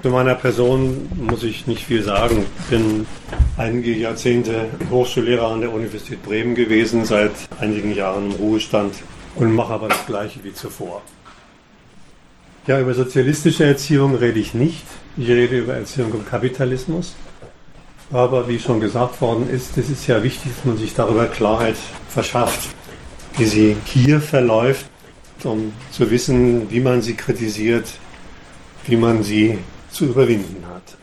Zu meiner Person muss ich nicht viel sagen. Ich bin einige Jahrzehnte Hochschullehrer an der Universität Bremen gewesen, seit einigen Jahren im Ruhestand und mache aber das Gleiche wie zuvor. Ja, über sozialistische Erziehung rede ich nicht. Ich rede über Erziehung im Kapitalismus. Aber wie schon gesagt worden ist, es ist ja wichtig, dass man sich darüber Klarheit verschafft, wie sie hier verläuft, um zu wissen, wie man sie kritisiert, wie man sie zu überwinden hat.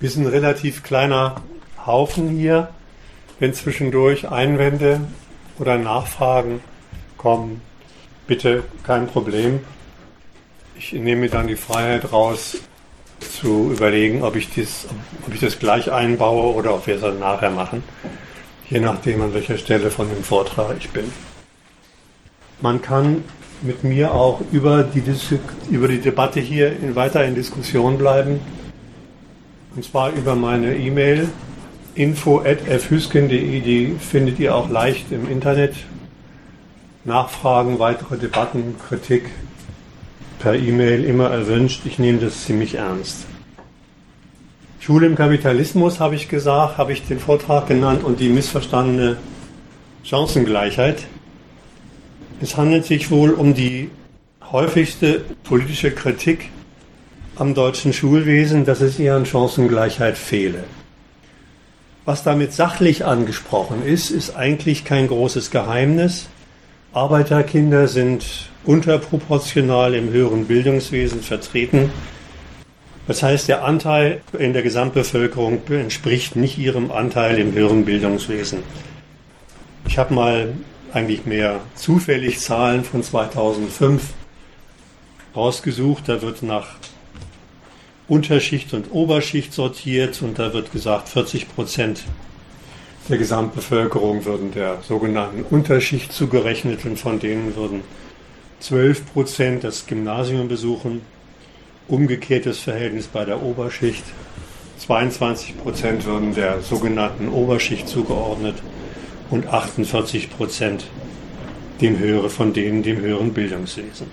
Wir sind ein relativ kleiner Haufen hier. Wenn zwischendurch Einwände oder Nachfragen kommen, bitte kein Problem. Ich nehme dann die Freiheit raus, zu überlegen, ob ich, dies, ob ich das gleich einbaue oder ob wir es dann nachher machen, je nachdem, an welcher Stelle von dem Vortrag ich bin. Man kann mit mir auch über die, über die Debatte hier in, weiter in Diskussion bleiben. Und zwar über meine E-Mail info.fhüsken.de, die findet ihr auch leicht im Internet. Nachfragen, weitere Debatten, Kritik per E-Mail immer erwünscht. Ich nehme das ziemlich ernst. Schule im Kapitalismus habe ich gesagt, habe ich den Vortrag genannt und die missverstandene Chancengleichheit. Es handelt sich wohl um die häufigste politische Kritik am deutschen Schulwesen, dass es ihr an Chancengleichheit fehle. Was damit sachlich angesprochen ist, ist eigentlich kein großes Geheimnis. Arbeiterkinder sind unterproportional im höheren Bildungswesen vertreten. Das heißt, der Anteil in der Gesamtbevölkerung entspricht nicht ihrem Anteil im höheren Bildungswesen. Ich habe mal eigentlich mehr zufällig Zahlen von 2005 rausgesucht. Da wird nach Unterschicht und Oberschicht sortiert und da wird gesagt, 40 Prozent der Gesamtbevölkerung würden der sogenannten Unterschicht zugerechnet und von denen würden 12 Prozent das Gymnasium besuchen. Umgekehrtes Verhältnis bei der Oberschicht. 22 Prozent würden der sogenannten Oberschicht zugeordnet und 48 Prozent dem höhere, von denen dem höheren Bildungswesen.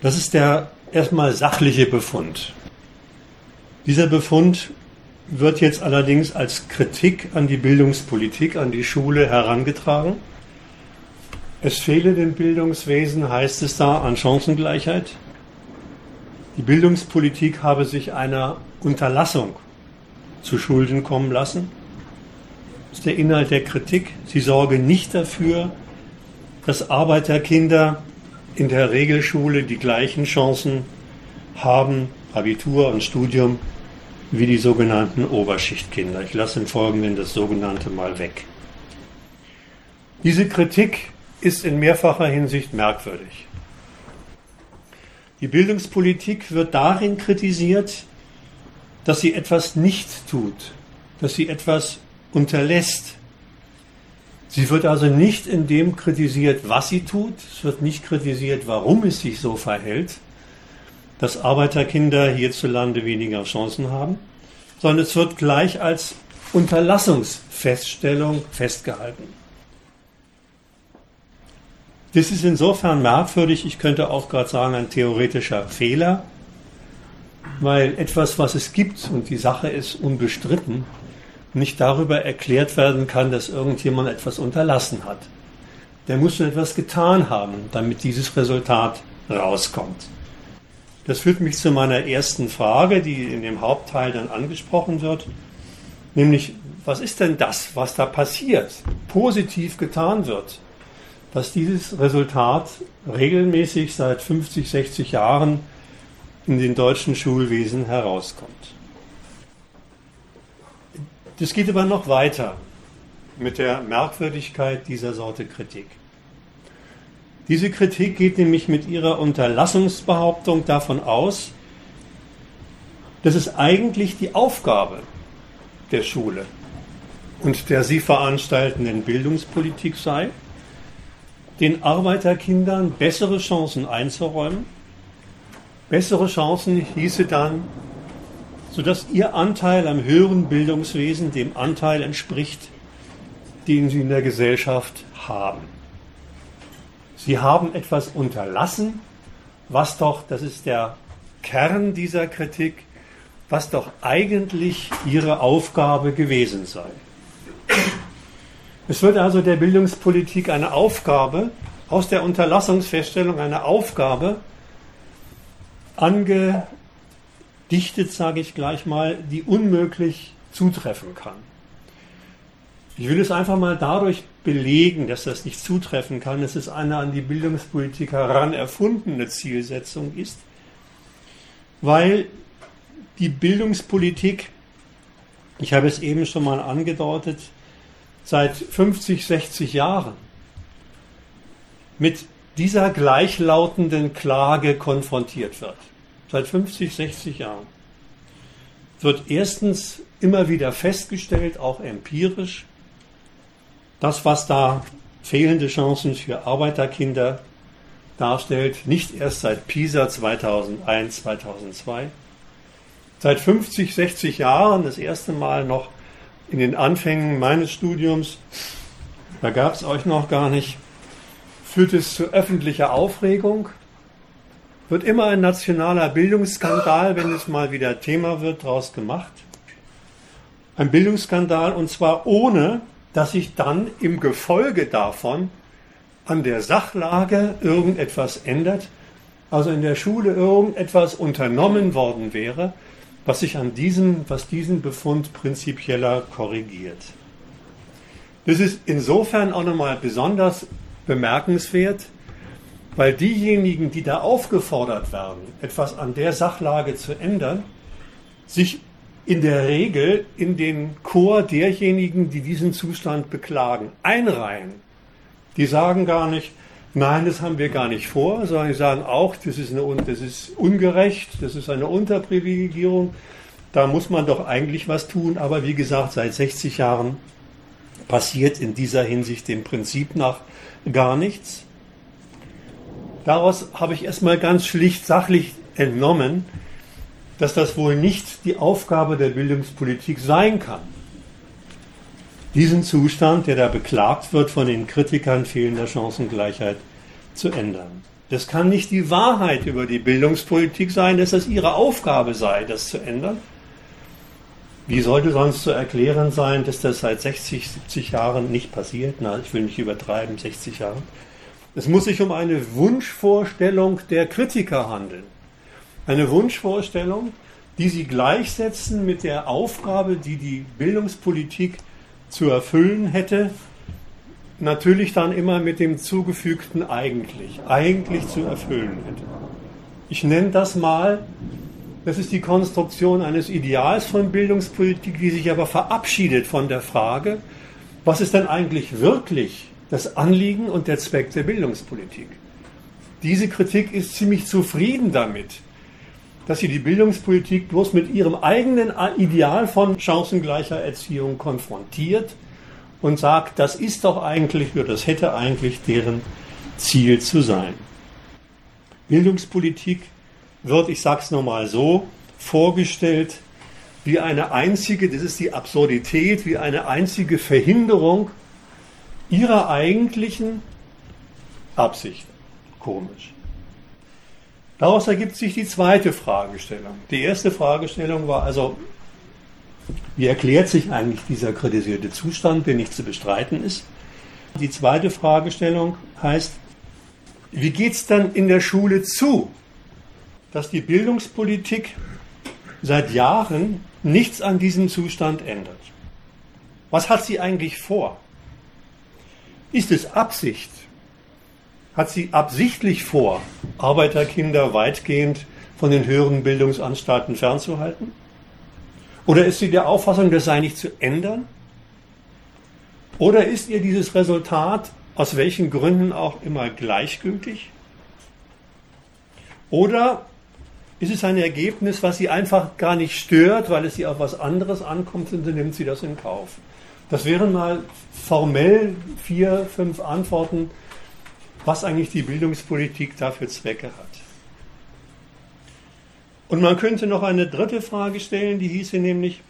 Das ist der erstmal sachliche Befund. Dieser Befund wird jetzt allerdings als Kritik an die Bildungspolitik, an die Schule herangetragen. Es fehle dem Bildungswesen, heißt es da, an Chancengleichheit. Die Bildungspolitik habe sich einer Unterlassung zu Schulden kommen lassen. Ist der Inhalt der Kritik. Sie sorge nicht dafür, dass Arbeiterkinder in der Regelschule die gleichen Chancen haben, Abitur und Studium, wie die sogenannten Oberschichtkinder. Ich lasse im Folgenden das sogenannte mal weg. Diese Kritik ist in mehrfacher Hinsicht merkwürdig. Die Bildungspolitik wird darin kritisiert, dass sie etwas nicht tut, dass sie etwas unterlässt. Sie wird also nicht in dem kritisiert, was sie tut, es wird nicht kritisiert, warum es sich so verhält, dass Arbeiterkinder hierzulande weniger Chancen haben, sondern es wird gleich als Unterlassungsfeststellung festgehalten. Das ist insofern merkwürdig, ich könnte auch gerade sagen, ein theoretischer Fehler, weil etwas, was es gibt und die Sache ist unbestritten, nicht darüber erklärt werden kann, dass irgendjemand etwas unterlassen hat. Der muss schon etwas getan haben, damit dieses Resultat rauskommt. Das führt mich zu meiner ersten Frage, die in dem Hauptteil dann angesprochen wird, nämlich was ist denn das, was da passiert, positiv getan wird? dass dieses Resultat regelmäßig seit 50, 60 Jahren in den deutschen Schulwesen herauskommt. Das geht aber noch weiter mit der Merkwürdigkeit dieser Sorte Kritik. Diese Kritik geht nämlich mit ihrer Unterlassungsbehauptung davon aus, dass es eigentlich die Aufgabe der Schule und der sie veranstaltenden Bildungspolitik sei, den Arbeiterkindern bessere Chancen einzuräumen. Bessere Chancen hieße dann, sodass ihr Anteil am höheren Bildungswesen dem Anteil entspricht, den sie in der Gesellschaft haben. Sie haben etwas unterlassen, was doch, das ist der Kern dieser Kritik, was doch eigentlich ihre Aufgabe gewesen sei. Es wird also der Bildungspolitik eine Aufgabe, aus der Unterlassungsfeststellung eine Aufgabe angedichtet, sage ich gleich mal, die unmöglich zutreffen kann. Ich will es einfach mal dadurch belegen, dass das nicht zutreffen kann, dass es eine an die Bildungspolitik heran erfundene Zielsetzung ist, weil die Bildungspolitik, ich habe es eben schon mal angedeutet, seit 50, 60 Jahren mit dieser gleichlautenden Klage konfrontiert wird. Seit 50, 60 Jahren wird erstens immer wieder festgestellt, auch empirisch, das, was da fehlende Chancen für Arbeiterkinder darstellt, nicht erst seit PISA 2001, 2002, seit 50, 60 Jahren, das erste Mal noch in den Anfängen meines Studiums, da gab es euch noch gar nicht, führt es zu öffentlicher Aufregung, wird immer ein nationaler Bildungsskandal, wenn es mal wieder Thema wird, daraus gemacht. Ein Bildungsskandal und zwar ohne, dass sich dann im Gefolge davon an der Sachlage irgendetwas ändert, also in der Schule irgendetwas unternommen worden wäre, was sich an diesem, was diesen Befund prinzipieller korrigiert. Das ist insofern auch nochmal besonders bemerkenswert, weil diejenigen, die da aufgefordert werden, etwas an der Sachlage zu ändern, sich in der Regel in den Chor derjenigen, die diesen Zustand beklagen, einreihen. Die sagen gar nicht, nein, das haben wir gar nicht vor, sondern die sagen auch, das ist, eine, das ist ungerecht, das ist eine Unterprivilegierung, da muss man doch eigentlich was tun. Aber wie gesagt, seit 60 Jahren passiert in dieser Hinsicht dem Prinzip nach gar nichts. Daraus habe ich erstmal ganz schlicht sachlich entnommen, dass das wohl nicht die Aufgabe der Bildungspolitik sein kann. Diesen Zustand, der da beklagt wird von den Kritikern fehlender Chancengleichheit, zu ändern. Das kann nicht die Wahrheit über die Bildungspolitik sein, dass es ihre Aufgabe sei, das zu ändern. Wie sollte sonst zu erklären sein, dass das seit 60, 70 Jahren nicht passiert? Na, ich will nicht übertreiben, 60 Jahren. Es muss sich um eine Wunschvorstellung der Kritiker handeln. Eine Wunschvorstellung, die sie gleichsetzen mit der Aufgabe, die die Bildungspolitik zu erfüllen hätte, natürlich dann immer mit dem zugefügten eigentlich, eigentlich zu erfüllen hätte. Ich nenne das mal, das ist die Konstruktion eines Ideals von Bildungspolitik, die sich aber verabschiedet von der Frage, was ist denn eigentlich wirklich das Anliegen und der Zweck der Bildungspolitik? Diese Kritik ist ziemlich zufrieden damit, dass sie die Bildungspolitik bloß mit ihrem eigenen Ideal von chancengleicher Erziehung konfrontiert und sagt, das ist doch eigentlich oder das hätte eigentlich deren Ziel zu sein. Bildungspolitik wird, ich sage es nochmal so, vorgestellt wie eine einzige, das ist die Absurdität, wie eine einzige Verhinderung ihrer eigentlichen Absichten. Komisch. Daraus ergibt sich die zweite Fragestellung. Die erste Fragestellung war also, wie erklärt sich eigentlich dieser kritisierte Zustand, der nicht zu bestreiten ist? Die zweite Fragestellung heißt, wie geht es dann in der Schule zu, dass die Bildungspolitik seit Jahren nichts an diesem Zustand ändert? Was hat sie eigentlich vor? Ist es Absicht, hat sie absichtlich vor, Arbeiterkinder weitgehend von den höheren Bildungsanstalten fernzuhalten? Oder ist sie der Auffassung, das sei nicht zu ändern? Oder ist ihr dieses Resultat aus welchen Gründen auch immer gleichgültig? Oder ist es ein Ergebnis, was sie einfach gar nicht stört, weil es sie auf was anderes ankommt und dann nimmt sie das in Kauf? Das wären mal formell vier, fünf Antworten was eigentlich die Bildungspolitik dafür Zwecke hat. Und man könnte noch eine dritte Frage stellen, die hieße nämlich,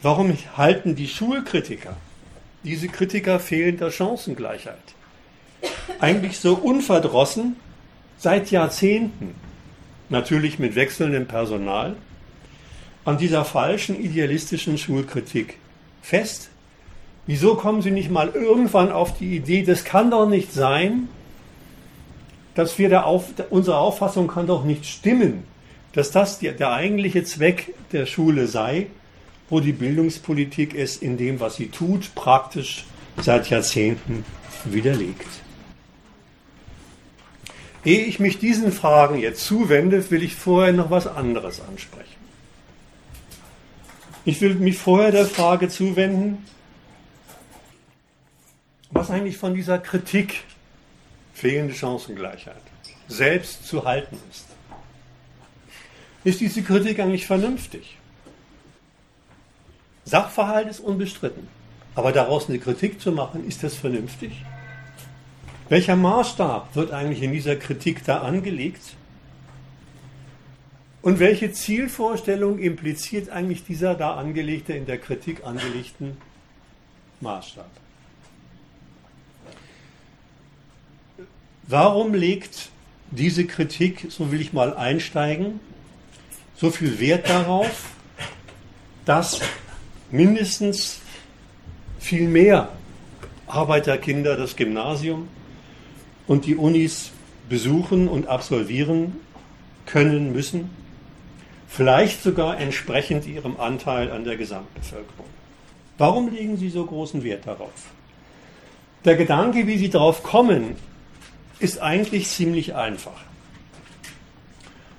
warum halten die Schulkritiker, diese Kritiker fehlender Chancengleichheit, eigentlich so unverdrossen seit Jahrzehnten natürlich mit wechselndem Personal, an dieser falschen idealistischen Schulkritik fest. Wieso kommen Sie nicht mal irgendwann auf die Idee, das kann doch nicht sein, dass wir der Auf, unsere Auffassung kann doch nicht stimmen, dass das die, der eigentliche Zweck der Schule sei, wo die Bildungspolitik es in dem, was sie tut, praktisch seit Jahrzehnten widerlegt. Ehe ich mich diesen Fragen jetzt zuwende, will ich vorher noch was anderes ansprechen. Ich will mich vorher der Frage zuwenden, was eigentlich von dieser Kritik fehlende Chancengleichheit selbst zu halten ist. Ist diese Kritik eigentlich vernünftig? Sachverhalt ist unbestritten. Aber daraus eine Kritik zu machen, ist das vernünftig? Welcher Maßstab wird eigentlich in dieser Kritik da angelegt? Und welche Zielvorstellung impliziert eigentlich dieser da angelegte, in der Kritik angelegten Maßstab? Warum legt diese Kritik, so will ich mal einsteigen, so viel Wert darauf, dass mindestens viel mehr Arbeiterkinder das Gymnasium und die Unis besuchen und absolvieren können müssen, vielleicht sogar entsprechend ihrem Anteil an der Gesamtbevölkerung. Warum legen Sie so großen Wert darauf? Der Gedanke, wie Sie darauf kommen, ist eigentlich ziemlich einfach.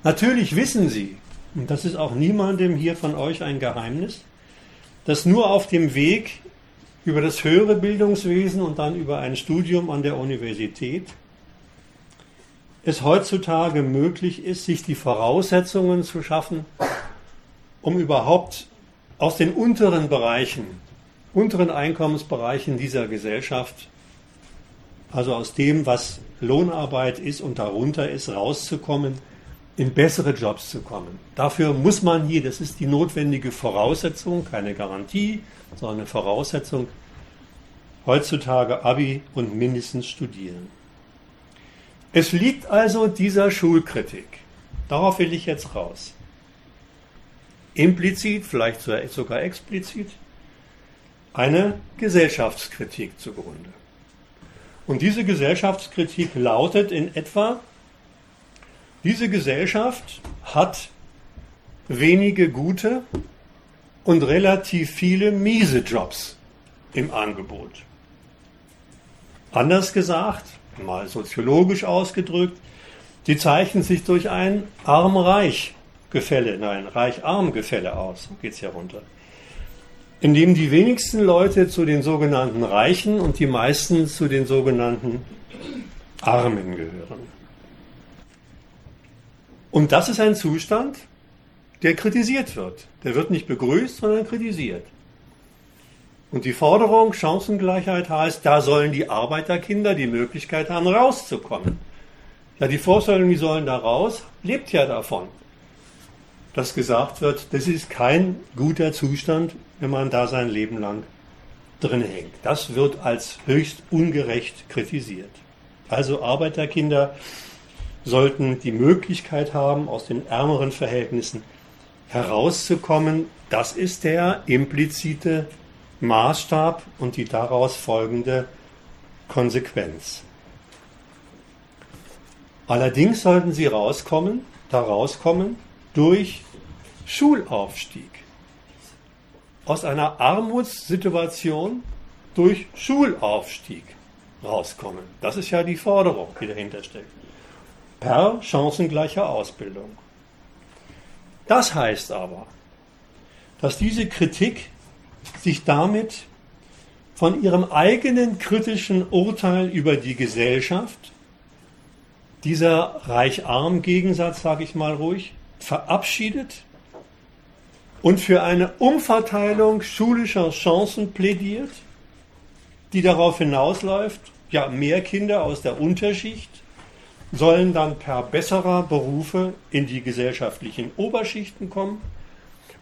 Natürlich wissen Sie, und das ist auch niemandem hier von euch ein Geheimnis, dass nur auf dem Weg über das höhere Bildungswesen und dann über ein Studium an der Universität es heutzutage möglich ist, sich die Voraussetzungen zu schaffen, um überhaupt aus den unteren Bereichen, unteren Einkommensbereichen dieser Gesellschaft, also aus dem, was Lohnarbeit ist und darunter ist, rauszukommen in bessere Jobs zu kommen. Dafür muss man hier, das ist die notwendige Voraussetzung, keine Garantie, sondern eine Voraussetzung, heutzutage Abi und mindestens studieren. Es liegt also dieser Schulkritik, darauf will ich jetzt raus, implizit, vielleicht sogar explizit, eine Gesellschaftskritik zugrunde. Und diese Gesellschaftskritik lautet in etwa, diese Gesellschaft hat wenige gute und relativ viele miese Jobs im Angebot. Anders gesagt, mal soziologisch ausgedrückt, die zeichnen sich durch ein Arm-Reich-Gefälle, nein, Reich-Arm-Gefälle aus, so geht es ja runter. Indem die wenigsten Leute zu den sogenannten Reichen und die meisten zu den sogenannten Armen gehören. Und das ist ein Zustand, der kritisiert wird. Der wird nicht begrüßt, sondern kritisiert. Und die Forderung Chancengleichheit heißt, da sollen die Arbeiterkinder die Möglichkeit haben, rauszukommen. Ja, die Vorstellung, die sollen da raus, lebt ja davon, dass gesagt wird, das ist kein guter Zustand, wenn man da sein Leben lang drin hängt. Das wird als höchst ungerecht kritisiert. Also Arbeiterkinder sollten die Möglichkeit haben, aus den ärmeren Verhältnissen herauszukommen. Das ist der implizite Maßstab und die daraus folgende Konsequenz. Allerdings sollten sie rauskommen, da rauskommen durch Schulaufstieg. Aus einer Armutssituation durch Schulaufstieg rauskommen. Das ist ja die Forderung, die dahinter steckt per chancengleicher Ausbildung. Das heißt aber, dass diese Kritik sich damit von ihrem eigenen kritischen Urteil über die Gesellschaft, dieser Reich-Arm-Gegensatz, sage ich mal ruhig, verabschiedet und für eine Umverteilung schulischer Chancen plädiert, die darauf hinausläuft, ja, mehr Kinder aus der Unterschicht sollen dann per besserer Berufe in die gesellschaftlichen Oberschichten kommen,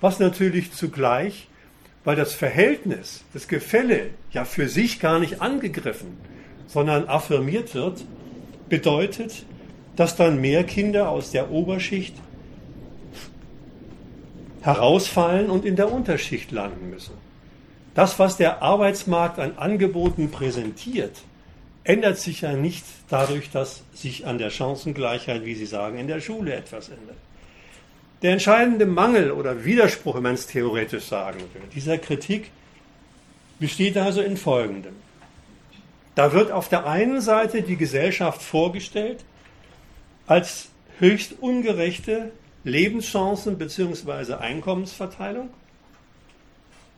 was natürlich zugleich, weil das Verhältnis, das Gefälle ja für sich gar nicht angegriffen, sondern affirmiert wird, bedeutet, dass dann mehr Kinder aus der Oberschicht herausfallen und in der Unterschicht landen müssen. Das, was der Arbeitsmarkt an Angeboten präsentiert, ändert sich ja nicht dadurch, dass sich an der Chancengleichheit, wie Sie sagen, in der Schule etwas ändert. Der entscheidende Mangel oder Widerspruch, wenn man es theoretisch sagen will, dieser Kritik besteht also in Folgendem. Da wird auf der einen Seite die Gesellschaft vorgestellt als höchst ungerechte Lebenschancen bzw. Einkommensverteilung.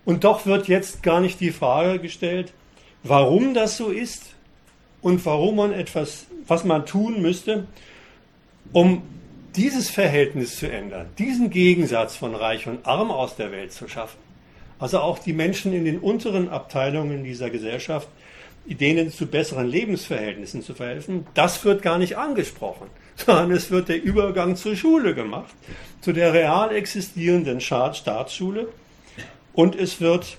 Und doch wird jetzt gar nicht die Frage gestellt, warum das so ist und warum man etwas, was man tun müsste, um dieses Verhältnis zu ändern, diesen Gegensatz von Reich und Arm aus der Welt zu schaffen. Also auch die Menschen in den unteren Abteilungen dieser Gesellschaft, denen zu besseren Lebensverhältnissen zu verhelfen, das wird gar nicht angesprochen, sondern es wird der Übergang zur Schule gemacht, zu der real existierenden Staatsschule und es wird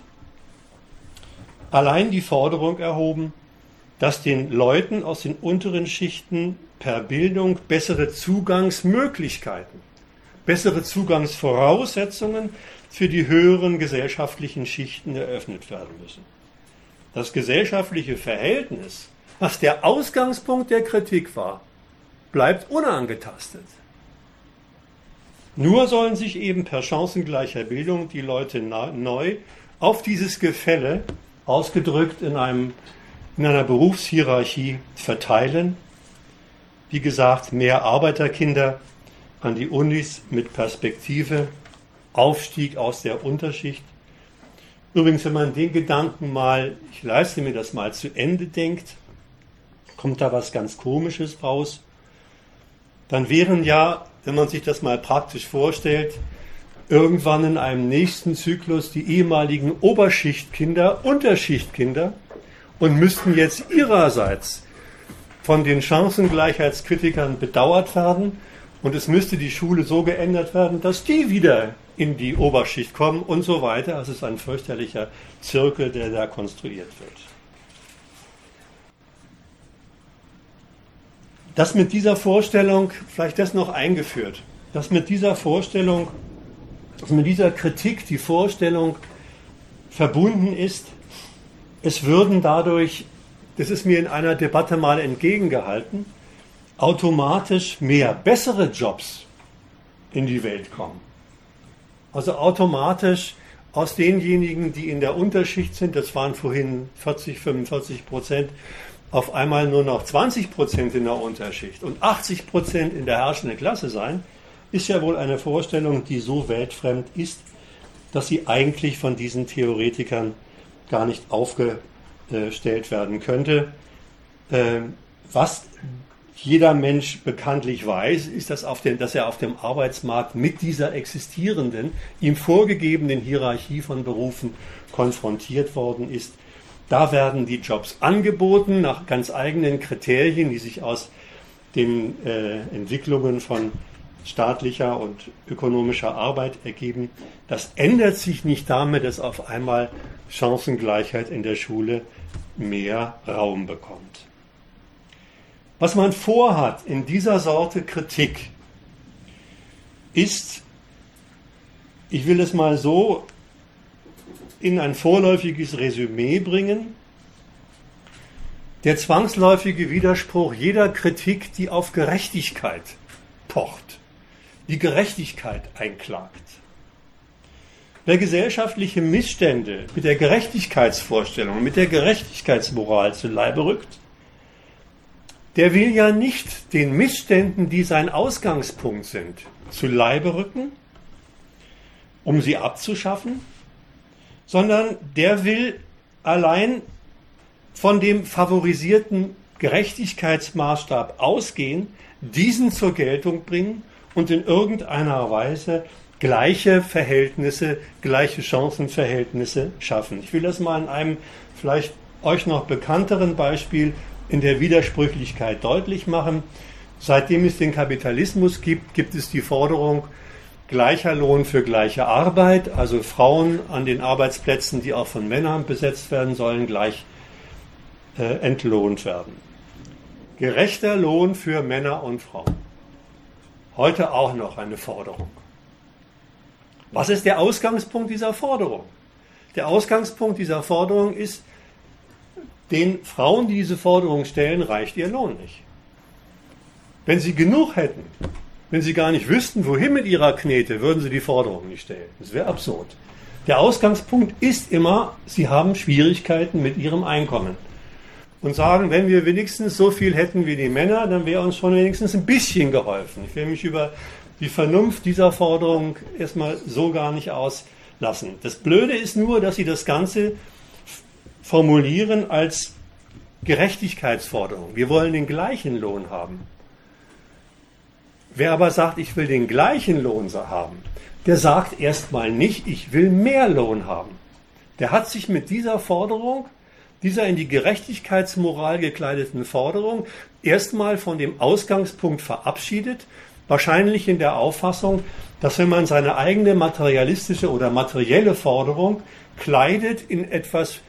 allein die Forderung erhoben, dass den Leuten aus den unteren Schichten per Bildung bessere Zugangsmöglichkeiten, bessere Zugangsvoraussetzungen für die höheren gesellschaftlichen Schichten eröffnet werden müssen. Das gesellschaftliche Verhältnis, was der Ausgangspunkt der Kritik war, bleibt unangetastet. Nur sollen sich eben per chancengleicher Bildung die Leute neu auf dieses Gefälle, ausgedrückt in, einem, in einer Berufshierarchie, verteilen wie gesagt, mehr Arbeiterkinder an die Unis mit Perspektive, Aufstieg aus der Unterschicht. Übrigens, wenn man den Gedanken mal, ich leiste mir das mal zu Ende denkt, kommt da was ganz Komisches raus. Dann wären ja, wenn man sich das mal praktisch vorstellt, irgendwann in einem nächsten Zyklus die ehemaligen Oberschichtkinder Unterschichtkinder und müssten jetzt ihrerseits von den Chancengleichheitskritikern bedauert werden und es müsste die Schule so geändert werden, dass die wieder in die Oberschicht kommen und so weiter. Also es ist ein fürchterlicher Zirkel, der da konstruiert wird. Das mit dieser Vorstellung, vielleicht das noch eingeführt, dass mit dieser Vorstellung, dass mit dieser Kritik die Vorstellung verbunden ist, es würden dadurch das ist mir in einer Debatte mal entgegengehalten, automatisch mehr bessere Jobs in die Welt kommen. Also automatisch aus denjenigen, die in der Unterschicht sind, das waren vorhin 40, 45 Prozent, auf einmal nur noch 20 Prozent in der Unterschicht und 80 Prozent in der herrschenden Klasse sein, ist ja wohl eine Vorstellung, die so weltfremd ist, dass sie eigentlich von diesen Theoretikern gar nicht aufge gestellt werden könnte. Ähm, was jeder Mensch bekanntlich weiß, ist, dass, den, dass, er auf dem Arbeitsmarkt mit dieser existierenden, ihm vorgegebenen Hierarchie von Berufen konfrontiert worden ist. Da werden die Jobs angeboten nach ganz eigenen Kriterien, die sich aus den äh, Entwicklungen von staatlicher und ökonomischer Arbeit ergeben. Das ändert sich nicht damit, dass auf einmal Chancengleichheit in der Schule mehr Raum bekommt. Was man vorhat in dieser Sorte Kritik, ist, ich will es mal so in ein vorläufiges Resümee bringen, der zwangsläufige Widerspruch jeder Kritik, die auf Gerechtigkeit pocht, die Gerechtigkeit einklagt. Wer gesellschaftliche Missstände mit der Gerechtigkeitsvorstellung, mit der Gerechtigkeitsmoral zu Leibe rückt, der will ja nicht den Missständen, die sein Ausgangspunkt sind, zu Leibe rücken, um sie abzuschaffen, sondern der will allein von dem favorisierten Gerechtigkeitsmaßstab ausgehen, diesen zur Geltung bringen und in irgendeiner Weise gleiche Verhältnisse, gleiche Chancenverhältnisse schaffen. Ich will das mal in einem vielleicht euch noch bekannteren Beispiel in der Widersprüchlichkeit deutlich machen. Seitdem es den Kapitalismus gibt, gibt es die Forderung gleicher Lohn für gleiche Arbeit, also Frauen an den Arbeitsplätzen, die auch von Männern besetzt werden sollen, gleich äh, entlohnt werden. Gerechter Lohn für Männer und Frauen. Heute auch noch eine Forderung. Was ist der Ausgangspunkt dieser Forderung? Der Ausgangspunkt dieser Forderung ist, den Frauen, die diese Forderung stellen, reicht ihr Lohn nicht. Wenn sie genug hätten, wenn sie gar nicht wüssten, wohin mit ihrer Knete, würden sie die Forderung nicht stellen. Das wäre absurd. Der Ausgangspunkt ist immer, sie haben Schwierigkeiten mit ihrem Einkommen. Und sagen, wenn wir wenigstens so viel hätten wie die Männer, dann wäre uns schon wenigstens ein bisschen geholfen. Ich will mich über die Vernunft dieser Forderung erstmal so gar nicht auslassen. Das Blöde ist nur, dass sie das Ganze formulieren als Gerechtigkeitsforderung. Wir wollen den gleichen Lohn haben. Wer aber sagt, ich will den gleichen Lohn haben, der sagt erstmal nicht, ich will mehr Lohn haben. Der hat sich mit dieser Forderung, dieser in die Gerechtigkeitsmoral gekleideten Forderung, erstmal von dem Ausgangspunkt verabschiedet, wahrscheinlich in der Auffassung, dass wenn man seine eigene materialistische oder materielle Forderung kleidet in etwas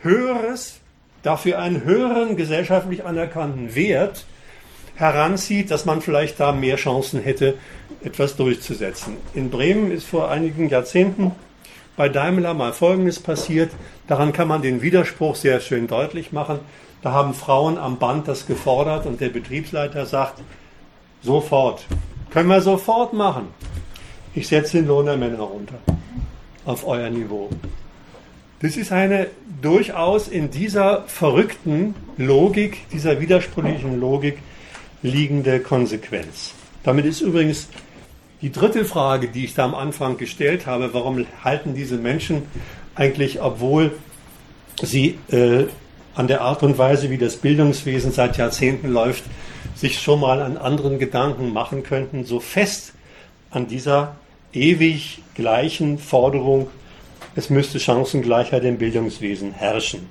Höheres, dafür einen höheren gesellschaftlich anerkannten Wert, heranzieht, dass man vielleicht da mehr Chancen hätte, etwas durchzusetzen. In Bremen ist vor einigen Jahrzehnten bei Daimler mal Folgendes passiert. Daran kann man den Widerspruch sehr schön deutlich machen. Da haben Frauen am Band das gefordert und der Betriebsleiter sagt, sofort, können wir sofort machen. Ich setze den Lohn der Männer runter auf euer Niveau. Das ist eine durchaus in dieser verrückten Logik, dieser widersprüchlichen Logik liegende Konsequenz. Damit ist übrigens die dritte Frage, die ich da am Anfang gestellt habe, warum halten diese Menschen eigentlich, obwohl sie äh, an der Art und Weise, wie das Bildungswesen seit Jahrzehnten läuft, sich schon mal an anderen Gedanken machen könnten, so fest an dieser ewig gleichen Forderung, es müsste Chancengleichheit im Bildungswesen herrschen.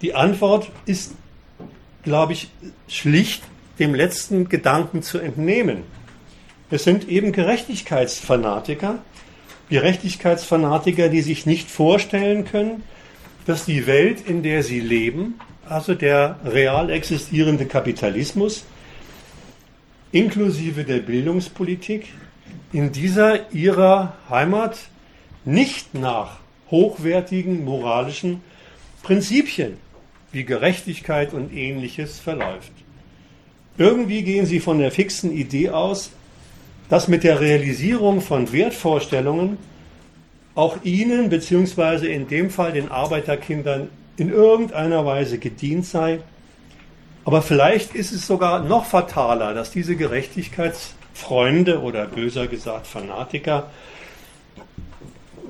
Die Antwort ist, glaube ich, schlicht dem letzten Gedanken zu entnehmen. Es sind eben Gerechtigkeitsfanatiker, Gerechtigkeitsfanatiker, die sich nicht vorstellen können, dass die Welt, in der sie leben, also der real existierende Kapitalismus, inklusive der Bildungspolitik, in dieser ihrer Heimat nicht nach hochwertigen moralischen Prinzipien wie Gerechtigkeit und ähnliches verläuft. Irgendwie gehen sie von der fixen Idee aus, dass mit der Realisierung von Wertvorstellungen auch ihnen bzw. in dem Fall den Arbeiterkindern in irgendeiner Weise gedient sei. Aber vielleicht ist es sogar noch fataler, dass diese Gerechtigkeitsfreunde oder böser gesagt Fanatiker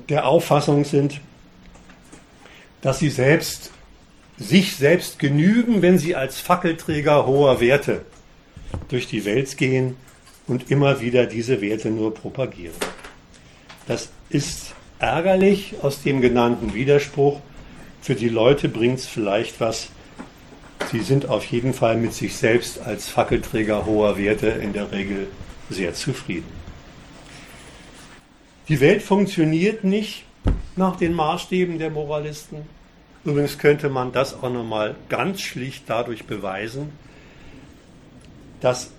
der Auffassung sind, dass sie selbst sich selbst genügen, wenn sie als Fackelträger hoher Werte durch die Welt gehen und immer wieder diese Werte nur propagieren. Das ist ärgerlich aus dem genannten Widerspruch. Für die Leute bringt es vielleicht was. Sie sind auf jeden Fall mit sich selbst als Fackelträger hoher Werte in der Regel sehr zufrieden. Die Welt funktioniert nicht nach den Maßstäben der Moralisten. Übrigens könnte man das auch nochmal ganz schlicht dadurch beweisen, dass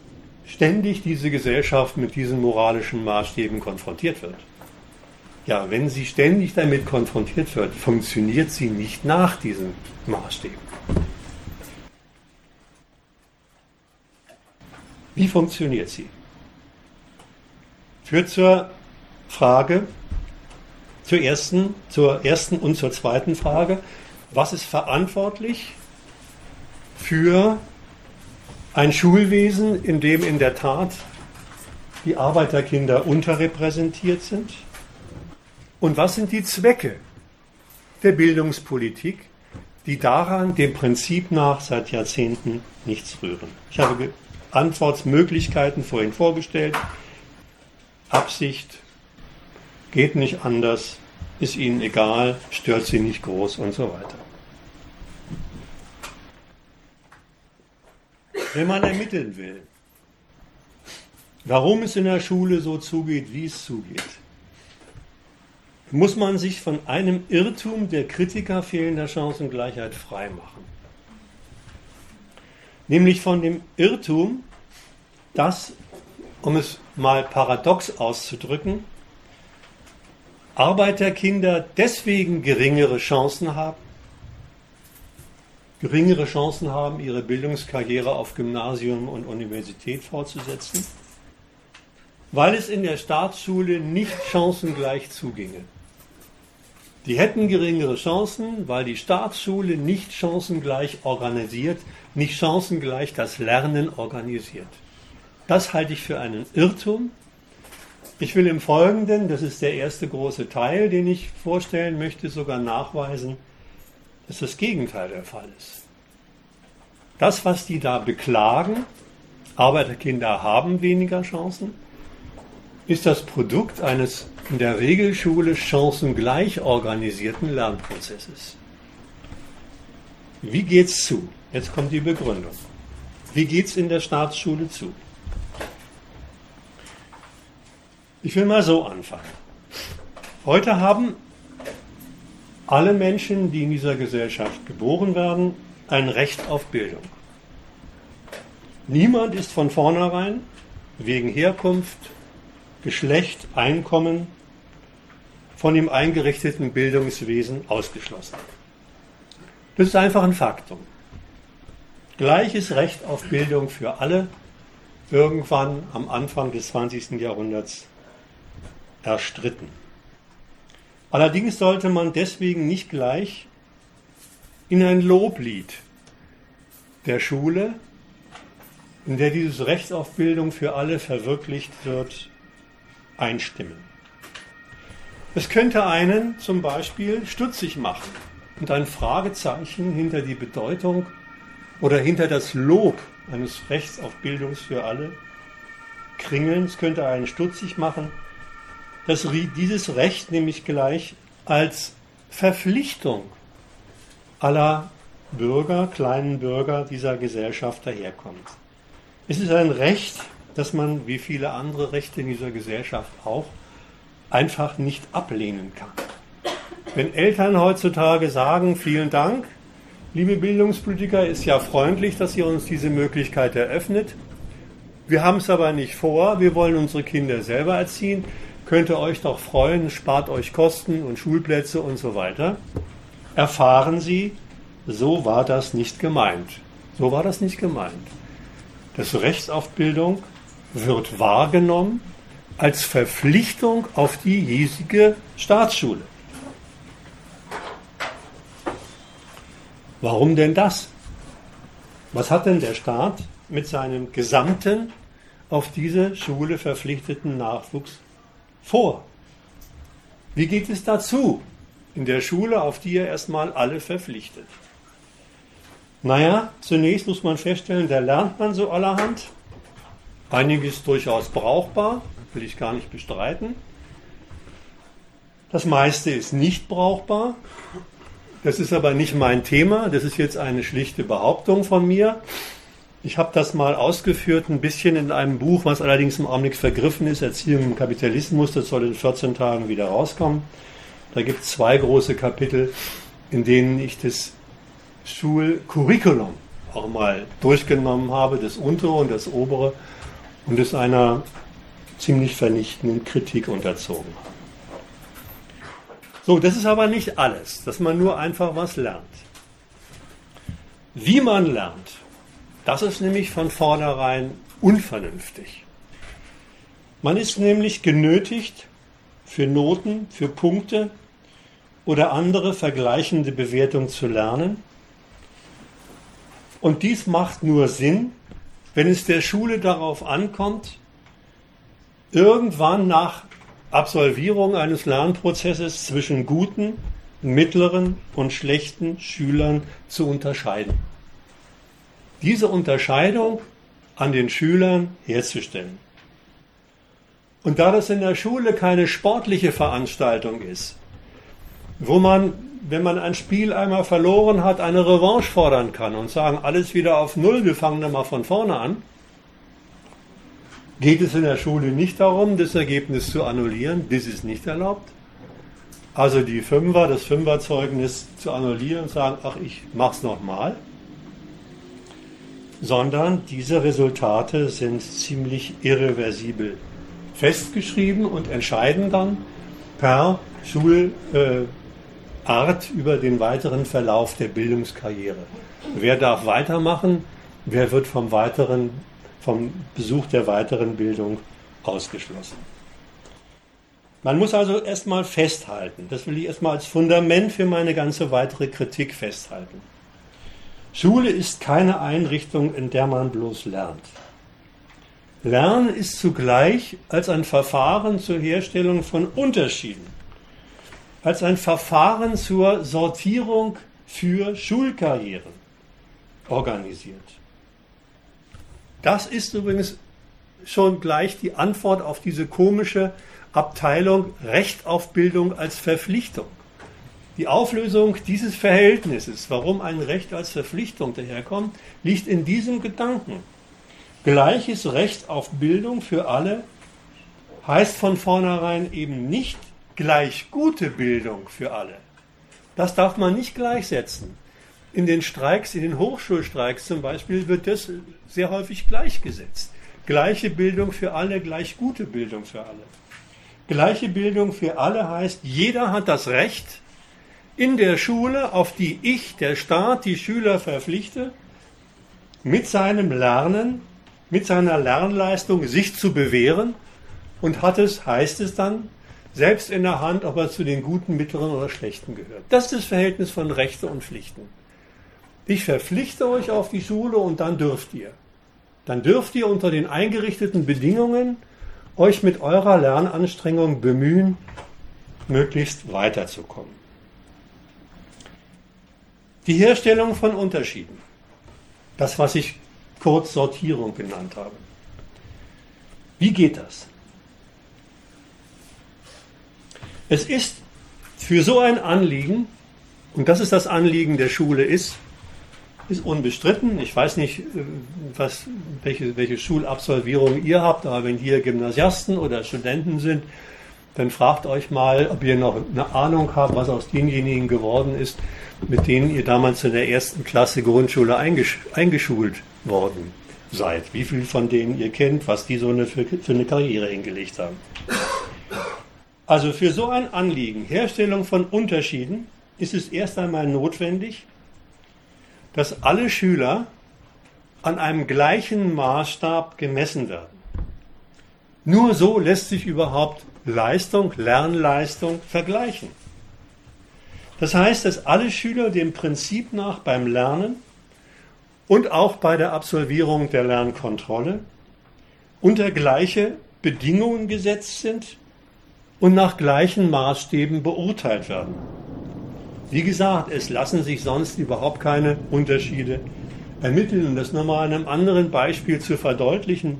ständig diese Gesellschaft mit diesen moralischen Maßstäben konfrontiert wird. Ja, wenn sie ständig damit konfrontiert wird, funktioniert sie nicht nach diesen Maßstäben. Wie funktioniert sie? Führt zur Frage, zur ersten, zur ersten und zur zweiten Frage, was ist verantwortlich für ein Schulwesen, in dem in der Tat die Arbeiterkinder unterrepräsentiert sind? Und was sind die Zwecke der Bildungspolitik, die daran dem Prinzip nach seit Jahrzehnten nichts rühren? Ich habe Antwortmöglichkeiten vorhin vorgestellt. Absicht, geht nicht anders, ist ihnen egal, stört sie nicht groß und so weiter. Wenn man ermitteln will, warum es in der Schule so zugeht, wie es zugeht, muss man sich von einem Irrtum der Kritiker fehlender Chancengleichheit freimachen. nämlich von dem Irrtum, dass, um es mal paradox auszudrücken, Arbeiterkinder deswegen geringere Chancen haben, geringere Chancen haben, ihre Bildungskarriere auf Gymnasium und Universität fortzusetzen, weil es in der Staatsschule nicht chancengleich zuginge. Die hätten geringere Chancen, weil die Staatsschule nicht chancengleich organisiert, nicht chancengleich das Lernen organisiert. Das halte ich für einen Irrtum. Ich will im Folgenden, das ist der erste große Teil, den ich vorstellen möchte, sogar nachweisen, dass das Gegenteil der Fall ist. Das, was die da beklagen, Arbeiterkinder haben weniger Chancen, ist das Produkt eines in der Regelschule chancengleich organisierten Lernprozesses. Wie geht's zu? Jetzt kommt die Begründung. Wie geht's in der Staatsschule zu? Ich will mal so anfangen. Heute haben alle Menschen, die in dieser Gesellschaft geboren werden, ein Recht auf Bildung. Niemand ist von vornherein wegen Herkunft, Geschlecht, Einkommen von dem eingerichteten Bildungswesen ausgeschlossen. Das ist einfach ein Faktum. Gleiches Recht auf Bildung für alle, irgendwann am Anfang des 20. Jahrhunderts erstritten. Allerdings sollte man deswegen nicht gleich in ein Loblied der Schule, in der dieses Recht auf Bildung für alle verwirklicht wird, einstimmen. Es könnte einen zum Beispiel stutzig machen und ein Fragezeichen hinter die Bedeutung oder hinter das Lob eines Rechts auf Bildung für alle kringeln. Es könnte einen stutzig machen, dass dieses Recht nämlich gleich als Verpflichtung aller Bürger, kleinen Bürger dieser Gesellschaft daherkommt. Es ist ein Recht, das man, wie viele andere Rechte in dieser Gesellschaft auch, einfach nicht ablehnen kann. Wenn Eltern heutzutage sagen, vielen Dank, liebe Bildungspolitiker, ist ja freundlich, dass ihr uns diese Möglichkeit eröffnet. Wir haben es aber nicht vor, wir wollen unsere Kinder selber erziehen könnt ihr euch doch freuen, spart euch Kosten und Schulplätze und so weiter. Erfahren Sie, so war das nicht gemeint. So war das nicht gemeint. Das Recht auf wird wahrgenommen als Verpflichtung auf die hiesige Staatsschule. Warum denn das? Was hat denn der Staat mit seinem gesamten auf diese Schule verpflichteten Nachwuchs vor? Wie geht es dazu in der Schule, auf die er erstmal alle verpflichtet? Naja, zunächst muss man feststellen, da lernt man so allerhand. Einiges durchaus brauchbar, will ich gar nicht bestreiten. Das meiste ist nicht brauchbar. Das ist aber nicht mein Thema. Das ist jetzt eine schlichte Behauptung von mir. Ich habe das mal ausgeführt, ein bisschen in einem Buch, was allerdings im Augenblick vergriffen ist, Erziehung im Kapitalismus. Das soll in 14 Tagen wieder rauskommen. Da gibt es zwei große Kapitel, in denen ich das Schulcurriculum auch mal durchgenommen habe, das untere und das obere, und es einer ziemlich vernichtenden Kritik unterzogen habe. So, das ist aber nicht alles, dass man nur einfach was lernt. Wie man lernt, das ist nämlich von vornherein unvernünftig. Man ist nämlich genötigt, für Noten, für Punkte oder andere vergleichende Bewertungen zu lernen. Und dies macht nur Sinn, wenn es der Schule darauf ankommt, irgendwann nach Absolvierung eines Lernprozesses zwischen guten, mittleren und schlechten Schülern zu unterscheiden diese Unterscheidung an den Schülern herzustellen. Und da das in der Schule keine sportliche Veranstaltung ist, wo man, wenn man ein Spiel einmal verloren hat, eine Revanche fordern kann und sagen, alles wieder auf Null, wir fangen dann mal von vorne an, geht es in der Schule nicht darum, das Ergebnis zu annullieren. Das ist nicht erlaubt. Also die Fünfer, das Fünferzeugnis zu annullieren und sagen, ach, ich mach's nochmal sondern diese Resultate sind ziemlich irreversibel festgeschrieben und entscheiden dann per Schulart über den weiteren Verlauf der Bildungskarriere. Wer darf weitermachen? Wer wird vom weiteren, vom Besuch der weiteren Bildung ausgeschlossen? Man muss also erstmal festhalten, das will ich erstmal als Fundament für meine ganze weitere Kritik festhalten. Schule ist keine Einrichtung, in der man bloß lernt. Lernen ist zugleich als ein Verfahren zur Herstellung von Unterschieden, als ein Verfahren zur Sortierung für Schulkarrieren organisiert. Das ist übrigens schon gleich die Antwort auf diese komische Abteilung Recht auf Bildung als Verpflichtung. Die Auflösung dieses Verhältnisses, warum ein Recht als Verpflichtung daherkommt, liegt in diesem Gedanken. Gleiches Recht auf Bildung für alle heißt von vornherein eben nicht gleich gute Bildung für alle. Das darf man nicht gleichsetzen. In den Streiks, in den Hochschulstreiks zum Beispiel, wird das sehr häufig gleichgesetzt. Gleiche Bildung für alle, gleich gute Bildung für alle. Gleiche Bildung für alle heißt, jeder hat das Recht, in der Schule, auf die ich, der Staat, die Schüler verpflichte, mit seinem Lernen, mit seiner Lernleistung sich zu bewähren und hat es, heißt es dann, selbst in der Hand, ob er zu den guten, mittleren oder schlechten gehört. Das ist das Verhältnis von Rechte und Pflichten. Ich verpflichte euch auf die Schule und dann dürft ihr. Dann dürft ihr unter den eingerichteten Bedingungen euch mit eurer Lernanstrengung bemühen, möglichst weiterzukommen. Die Herstellung von Unterschieden. Das, was ich kurz Sortierung genannt habe. Wie geht das? Es ist für so ein Anliegen, und das ist das Anliegen der Schule ist, ist unbestritten. Ich weiß nicht, äh, was, welche, welche Schulabsolvierung ihr habt, aber wenn hier Gymnasiasten oder Studenten sind, dann fragt euch mal, ob ihr noch eine Ahnung habt, was aus denjenigen geworden ist, mit denen ihr damals in der ersten Klasse Grundschule eingesch eingeschult worden seid. Wie viel von denen ihr kennt, was die so eine, für, für eine Karriere hingelegt haben. Also für so ein Anliegen, Herstellung von Unterschieden, ist es erst einmal notwendig, dass alle Schüler an einem gleichen Maßstab gemessen werden. Nur so lässt sich überhaupt Leistung, Lernleistung vergleichen. Das heißt, dass alle Schüler dem Prinzip nach beim Lernen und auch bei der Absolvierung der Lernkontrolle unter gleiche Bedingungen gesetzt sind und nach gleichen Maßstäben beurteilt werden. Wie gesagt, es lassen sich sonst überhaupt keine Unterschiede ermitteln. Um das nochmal an einem anderen Beispiel zu verdeutlichen.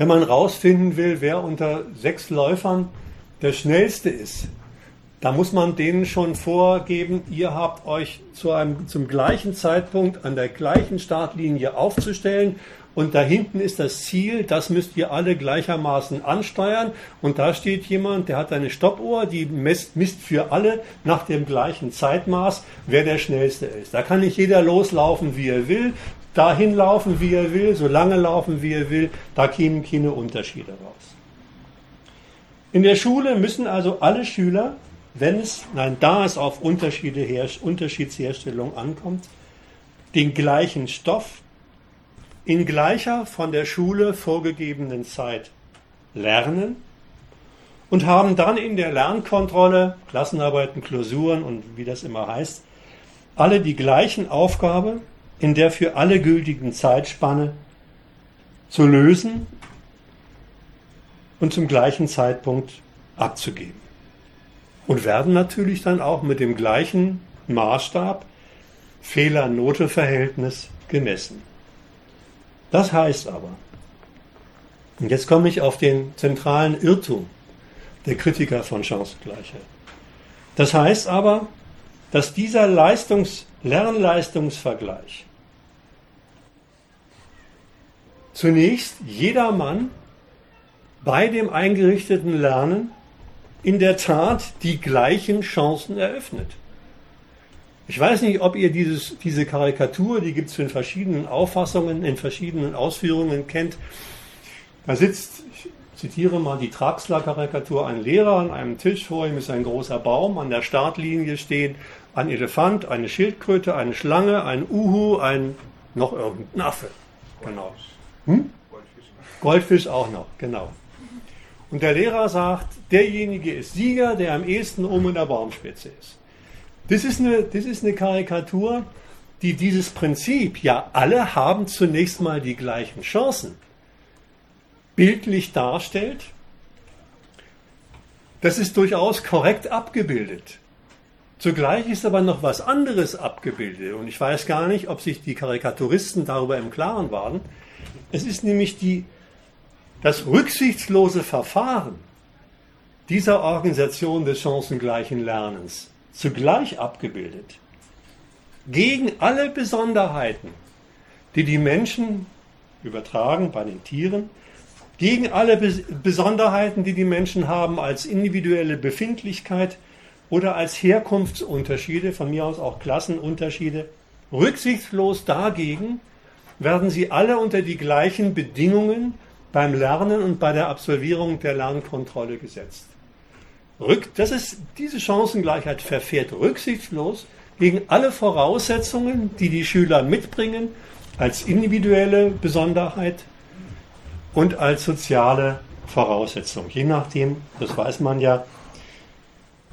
Wenn man herausfinden will, wer unter sechs Läufern der schnellste ist, da muss man denen schon vorgeben, ihr habt euch zu einem, zum gleichen Zeitpunkt an der gleichen Startlinie aufzustellen. Und da hinten ist das Ziel, das müsst ihr alle gleichermaßen ansteuern. Und da steht jemand, der hat eine Stoppuhr, die misst, misst für alle nach dem gleichen Zeitmaß, wer der Schnellste ist. Da kann nicht jeder loslaufen, wie er will, dahin laufen, wie er will, so lange laufen, wie er will, da kämen keine Unterschiede raus. In der Schule müssen also alle Schüler wenn es, nein, da es auf Unterschiede Unterschiedsherstellung ankommt, den gleichen Stoff in gleicher von der Schule vorgegebenen Zeit lernen und haben dann in der Lernkontrolle, Klassenarbeiten, Klausuren und wie das immer heißt, alle die gleichen Aufgabe in der für alle gültigen Zeitspanne zu lösen und zum gleichen Zeitpunkt abzugeben und werden natürlich dann auch mit dem gleichen Maßstab Fehler-Note-Verhältnis gemessen. Das heißt aber, und jetzt komme ich auf den zentralen Irrtum der Kritiker von Chancengleichheit. Das heißt aber, dass dieser Leistungs Lernleistungsvergleich zunächst jedermann bei dem eingerichteten Lernen in der Tat die gleichen Chancen eröffnet. Ich weiß nicht, ob ihr dieses, diese Karikatur, die gibt es in verschiedenen Auffassungen, in verschiedenen Ausführungen kennt. Da sitzt, ich zitiere mal die Traxler-Karikatur, ein Lehrer an einem Tisch, vor ihm ist ein großer Baum, an der Startlinie stehen ein Elefant, eine Schildkröte, eine Schlange, ein Uhu, ein noch irgendein Affe. Genau. Hm? Goldfisch auch noch, genau. Und der Lehrer sagt, derjenige ist Sieger, der am ehesten oben in der Baumspitze ist. Das ist eine, das ist eine Karikatur, die dieses Prinzip, ja, alle haben zunächst mal die gleichen Chancen, bildlich darstellt. Das ist durchaus korrekt abgebildet. Zugleich ist aber noch was anderes abgebildet und ich weiß gar nicht, ob sich die Karikaturisten darüber im Klaren waren. Es ist nämlich die, das rücksichtslose Verfahren dieser Organisation des chancengleichen Lernens zugleich abgebildet. Gegen alle Besonderheiten, die die Menschen übertragen bei den Tieren, gegen alle Besonderheiten, die die Menschen haben als individuelle Befindlichkeit, oder als Herkunftsunterschiede, von mir aus auch Klassenunterschiede, rücksichtslos dagegen werden sie alle unter die gleichen Bedingungen beim Lernen und bei der Absolvierung der Lernkontrolle gesetzt. Rück, das ist, diese Chancengleichheit verfährt rücksichtslos gegen alle Voraussetzungen, die die Schüler mitbringen, als individuelle Besonderheit und als soziale Voraussetzung. Je nachdem, das weiß man ja,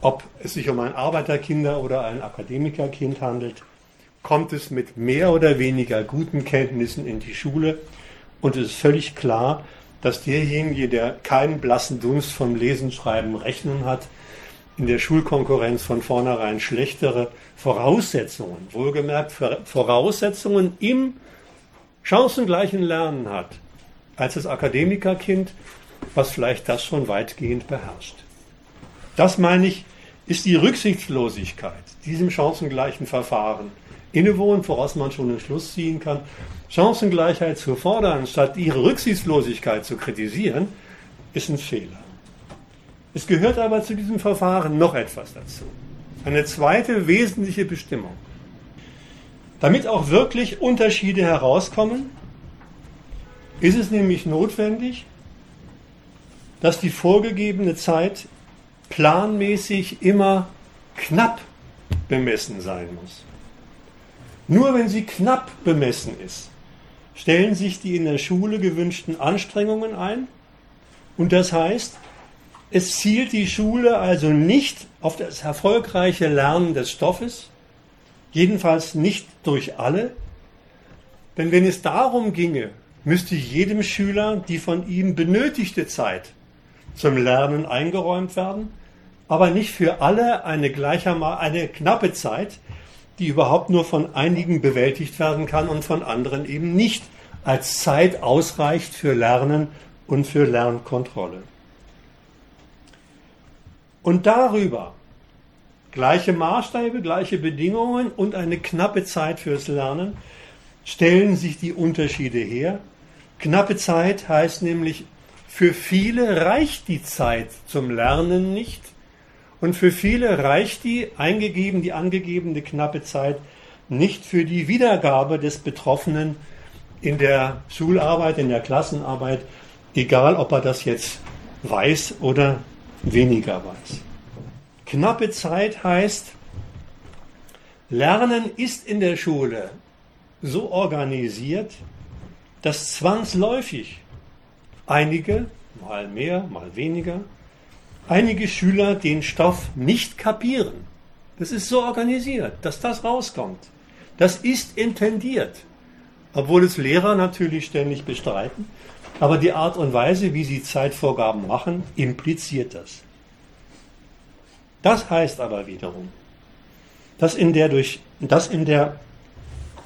ob es sich um ein Arbeiterkinder oder ein Akademikerkind handelt, kommt es mit mehr oder weniger guten Kenntnissen in die Schule und es ist völlig klar, dass derjenige, der keinen blassen Dunst vom Lesen, Schreiben, Rechnen hat, in der Schulkonkurrenz von vornherein schlechtere Voraussetzungen, wohlgemerkt Voraussetzungen im chancengleichen Lernen hat, als das Akademikerkind, was vielleicht das schon weitgehend beherrscht. Das meine ich, ist die Rücksichtslosigkeit diesem chancengleichen Verfahren innewohnt, woraus man schon einen Schluss ziehen kann. Chancengleichheit zu fordern, statt ihre Rücksichtslosigkeit zu kritisieren, ist ein Fehler. Es gehört aber zu diesem Verfahren noch etwas dazu. Eine zweite wesentliche Bestimmung. Damit auch wirklich Unterschiede herauskommen, ist es nämlich notwendig, dass die vorgegebene Zeit planmäßig immer knapp bemessen sein muss. Nur wenn sie knapp bemessen ist, stellen sich die in der Schule gewünschten Anstrengungen ein. Und das heißt, es zielt die Schule also nicht auf das erfolgreiche Lernen des Stoffes, jedenfalls nicht durch alle. Denn wenn es darum ginge, müsste jedem Schüler die von ihm benötigte Zeit zum Lernen eingeräumt werden, aber nicht für alle eine eine knappe Zeit, die überhaupt nur von einigen bewältigt werden kann und von anderen eben nicht als Zeit ausreicht für Lernen und für Lernkontrolle. Und darüber gleiche Maßstäbe, gleiche Bedingungen und eine knappe Zeit fürs Lernen stellen sich die Unterschiede her. Knappe Zeit heißt nämlich für viele reicht die Zeit zum Lernen nicht. Und für viele reicht die eingegeben, die angegebene knappe Zeit nicht für die Wiedergabe des Betroffenen in der Schularbeit, in der Klassenarbeit, egal ob er das jetzt weiß oder weniger weiß. Knappe Zeit heißt, Lernen ist in der Schule so organisiert, dass zwangsläufig Einige, mal mehr, mal weniger, einige Schüler den Stoff nicht kapieren. Das ist so organisiert, dass das rauskommt. Das ist intendiert. Obwohl es Lehrer natürlich ständig bestreiten. Aber die Art und Weise, wie sie Zeitvorgaben machen, impliziert das. Das heißt aber wiederum, dass in der, durch, dass in der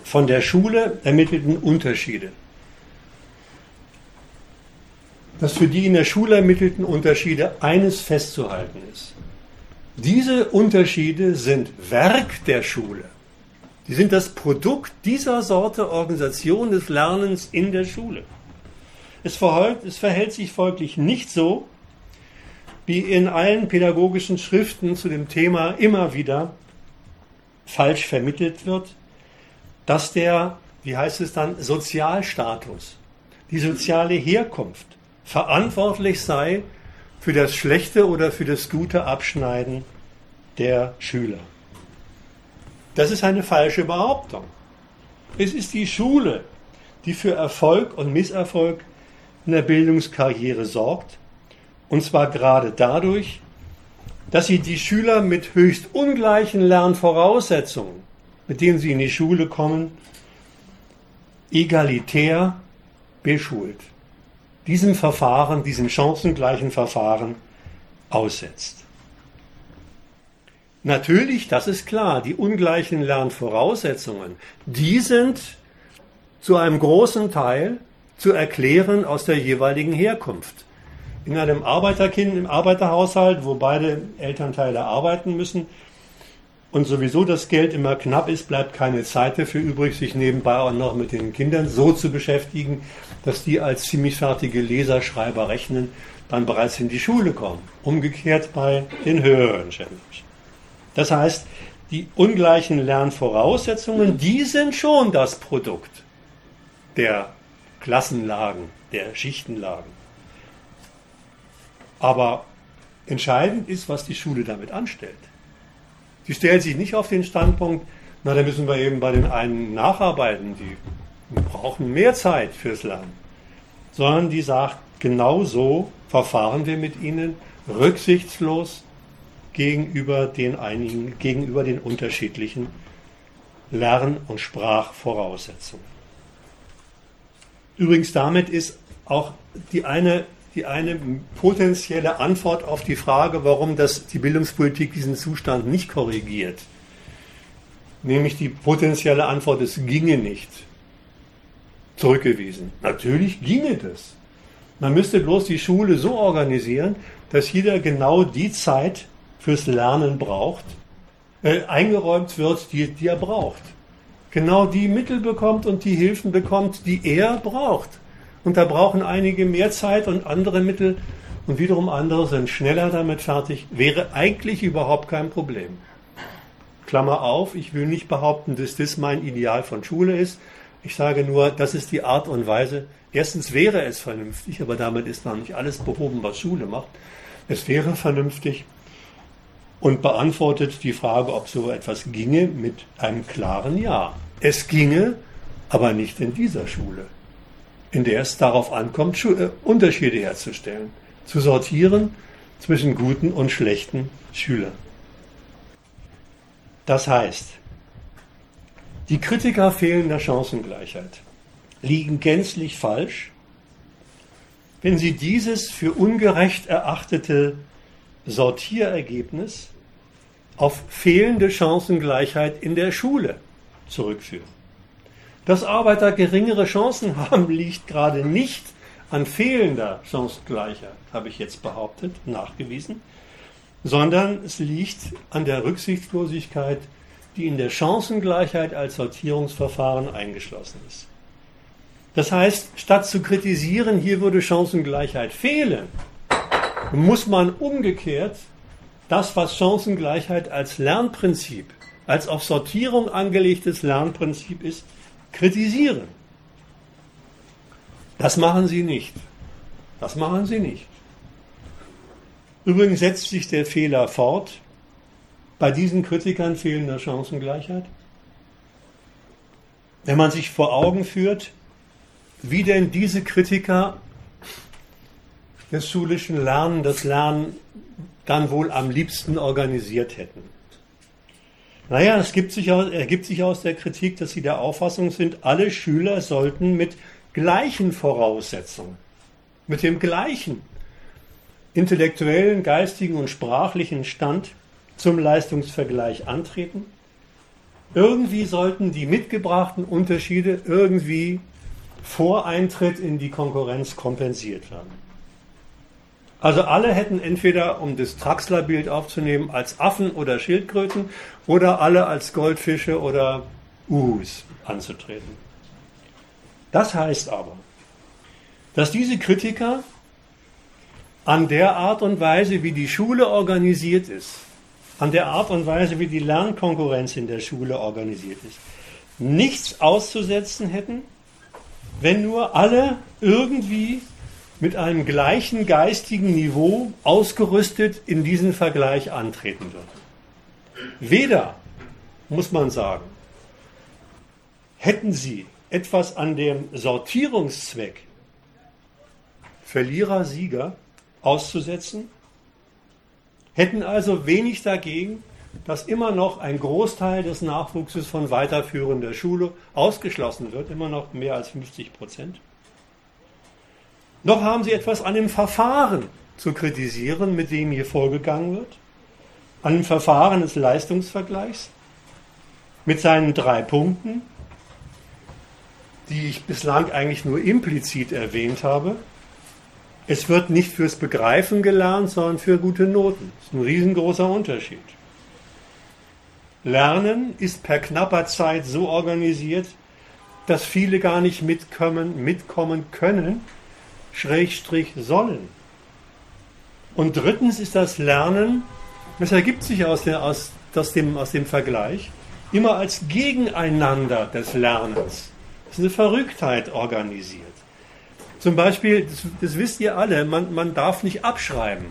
von der Schule ermittelten Unterschiede dass für die in der Schule ermittelten Unterschiede eines festzuhalten ist. Diese Unterschiede sind Werk der Schule. Die sind das Produkt dieser Sorte Organisation des Lernens in der Schule. Es verhält, es verhält sich folglich nicht so, wie in allen pädagogischen Schriften zu dem Thema immer wieder falsch vermittelt wird, dass der, wie heißt es dann, Sozialstatus, die soziale Herkunft verantwortlich sei für das schlechte oder für das gute Abschneiden der Schüler. Das ist eine falsche Behauptung. Es ist die Schule, die für Erfolg und Misserfolg in der Bildungskarriere sorgt. Und zwar gerade dadurch, dass sie die Schüler mit höchst ungleichen Lernvoraussetzungen, mit denen sie in die Schule kommen, egalitär beschult. Diesem Verfahren, diesem chancengleichen Verfahren aussetzt. Natürlich, das ist klar, die ungleichen Lernvoraussetzungen, die sind zu einem großen Teil zu erklären aus der jeweiligen Herkunft. In einem Arbeiterkind, im Arbeiterhaushalt, wo beide Elternteile arbeiten müssen und sowieso das Geld immer knapp ist, bleibt keine Zeit dafür übrig, sich nebenbei auch noch mit den Kindern so zu beschäftigen, dass die als ziemlich fertige Leser, Schreiber rechnen, dann bereits in die Schule kommen. Umgekehrt bei den höheren Challenge. Das heißt, die ungleichen Lernvoraussetzungen, die sind schon das Produkt der Klassenlagen, der Schichtenlagen. Aber entscheidend ist, was die Schule damit anstellt. Sie stellt sich nicht auf den Standpunkt, na, da müssen wir eben bei den einen nacharbeiten, die brauchen mehr Zeit fürs Lernen, sondern die sagt, genau so verfahren wir mit ihnen, rücksichtslos gegenüber den einigen, gegenüber den unterschiedlichen Lern- und Sprachvoraussetzungen. Übrigens damit ist auch die eine, die eine potenzielle Antwort auf die Frage, warum das, die Bildungspolitik diesen Zustand nicht korrigiert. Nämlich die potenzielle Antwort, es ginge nicht. Zurückgewiesen. Natürlich ginge das. Man müsste bloß die Schule so organisieren, dass jeder genau die Zeit fürs Lernen braucht, äh, eingeräumt wird, die, die er braucht genau die Mittel bekommt und die Hilfen bekommt, die er braucht. Und da brauchen einige mehr Zeit und andere Mittel und wiederum andere sind schneller damit fertig. Wäre eigentlich überhaupt kein Problem. Klammer auf, ich will nicht behaupten, dass das mein Ideal von Schule ist. Ich sage nur, das ist die Art und Weise. Erstens wäre es vernünftig, aber damit ist noch nicht alles behoben, was Schule macht. Es wäre vernünftig, und beantwortet die Frage, ob so etwas ginge, mit einem klaren Ja. Es ginge, aber nicht in dieser Schule, in der es darauf ankommt, äh, Unterschiede herzustellen, zu sortieren zwischen guten und schlechten Schülern. Das heißt, die Kritiker fehlender Chancengleichheit liegen gänzlich falsch, wenn sie dieses für ungerecht erachtete Sortierergebnis auf fehlende Chancengleichheit in der Schule zurückführen. Dass Arbeiter geringere Chancen haben, liegt gerade nicht an fehlender Chancengleichheit, habe ich jetzt behauptet, nachgewiesen, sondern es liegt an der Rücksichtslosigkeit, die in der Chancengleichheit als Sortierungsverfahren eingeschlossen ist. Das heißt, statt zu kritisieren, hier würde Chancengleichheit fehlen, muss man umgekehrt das, was Chancengleichheit als Lernprinzip, als auf Sortierung angelegtes Lernprinzip ist, kritisieren. Das machen sie nicht. Das machen sie nicht. Übrigens setzt sich der Fehler fort bei diesen Kritikern fehlender Chancengleichheit. Wenn man sich vor Augen führt, wie denn diese Kritiker des schulischen Lernen, das Lernen dann wohl am liebsten organisiert hätten. Naja, es sich aus, ergibt sich aus der Kritik, dass sie der Auffassung sind, alle Schüler sollten mit gleichen Voraussetzungen, mit dem gleichen intellektuellen, geistigen und sprachlichen Stand zum Leistungsvergleich antreten. Irgendwie sollten die mitgebrachten Unterschiede irgendwie vor Eintritt in die Konkurrenz kompensiert werden. Also alle hätten entweder, um das Traxler-Bild aufzunehmen, als Affen oder Schildkröten oder alle als Goldfische oder Uhus anzutreten. Das heißt aber, dass diese Kritiker an der Art und Weise, wie die Schule organisiert ist, an der Art und Weise, wie die Lernkonkurrenz in der Schule organisiert ist, nichts auszusetzen hätten, wenn nur alle irgendwie mit einem gleichen geistigen Niveau ausgerüstet in diesen Vergleich antreten würden. Weder, muss man sagen, hätten sie etwas an dem Sortierungszweck Verlierer, Sieger auszusetzen, hätten also wenig dagegen, dass immer noch ein Großteil des Nachwuchses von weiterführender Schule ausgeschlossen wird, immer noch mehr als 50 Prozent. Noch haben sie etwas an dem Verfahren zu kritisieren, mit dem hier vorgegangen wird, an dem Verfahren des Leistungsvergleichs mit seinen drei Punkten, die ich bislang eigentlich nur implizit erwähnt habe. Es wird nicht fürs Begreifen gelernt, sondern für gute Noten. Das ist ein riesengroßer Unterschied. Lernen ist per knapper Zeit so organisiert, dass viele gar nicht mitkommen, mitkommen können, Schrägstrich sollen. Und drittens ist das Lernen, das ergibt sich aus, der, aus, aus, dem, aus dem Vergleich, immer als Gegeneinander des Lernens. Das ist eine Verrücktheit organisiert. Zum Beispiel, das, das wisst ihr alle, man, man darf nicht abschreiben.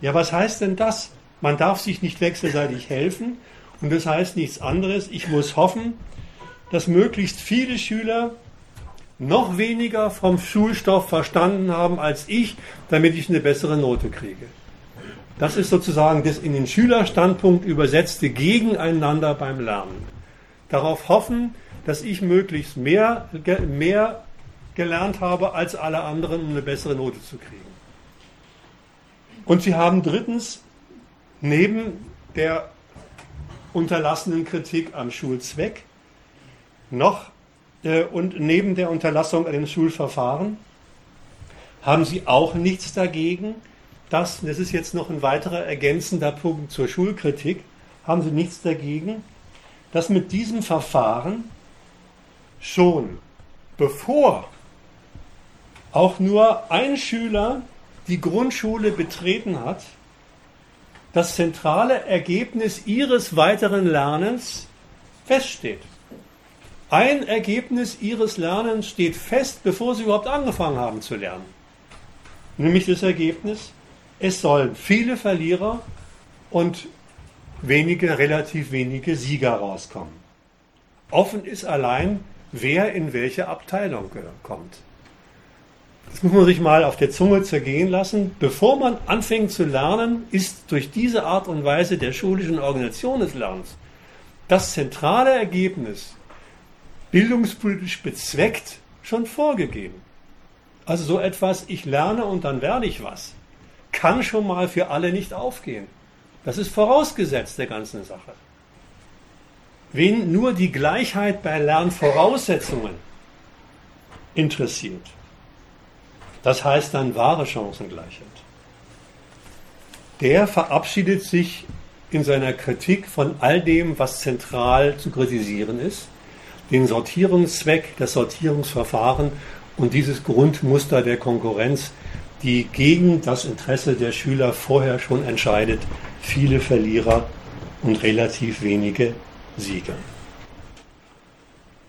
Ja, was heißt denn das? Man darf sich nicht wechselseitig helfen und das heißt nichts anderes. Ich muss hoffen, dass möglichst viele Schüler noch weniger vom Schulstoff verstanden haben als ich, damit ich eine bessere Note kriege. Das ist sozusagen das in den Schülerstandpunkt übersetzte Gegeneinander beim Lernen. Darauf hoffen, dass ich möglichst mehr, mehr gelernt habe als alle anderen, um eine bessere Note zu kriegen. Und sie haben drittens neben der unterlassenen Kritik am Schulzweck noch äh, und neben der Unterlassung an dem Schulverfahren haben Sie auch nichts dagegen, dass, das ist jetzt noch ein weiterer ergänzender Punkt zur Schulkritik, haben Sie nichts dagegen, dass mit diesem Verfahren schon bevor auch nur ein Schüler die Grundschule betreten hat, das zentrale Ergebnis ihres weiteren Lernens feststeht. Ein Ergebnis ihres Lernens steht fest, bevor sie überhaupt angefangen haben zu lernen. Nämlich das Ergebnis, es sollen viele Verlierer und wenige, relativ wenige Sieger rauskommen. Offen ist allein, wer in welche Abteilung kommt. Das muss man sich mal auf der Zunge zergehen lassen. Bevor man anfängt zu lernen, ist durch diese Art und Weise der schulischen Organisation des Lernens das zentrale Ergebnis bildungspolitisch bezweckt schon vorgegeben. Also so etwas, ich lerne und dann werde ich was, kann schon mal für alle nicht aufgehen. Das ist vorausgesetzt der ganzen Sache. Wen nur die Gleichheit bei Lernvoraussetzungen interessiert, das heißt dann wahre Chancengleichheit. Der verabschiedet sich in seiner Kritik von all dem, was zentral zu kritisieren ist, den Sortierungszweck, das Sortierungsverfahren und dieses Grundmuster der Konkurrenz, die gegen das Interesse der Schüler vorher schon entscheidet, viele Verlierer und relativ wenige Sieger.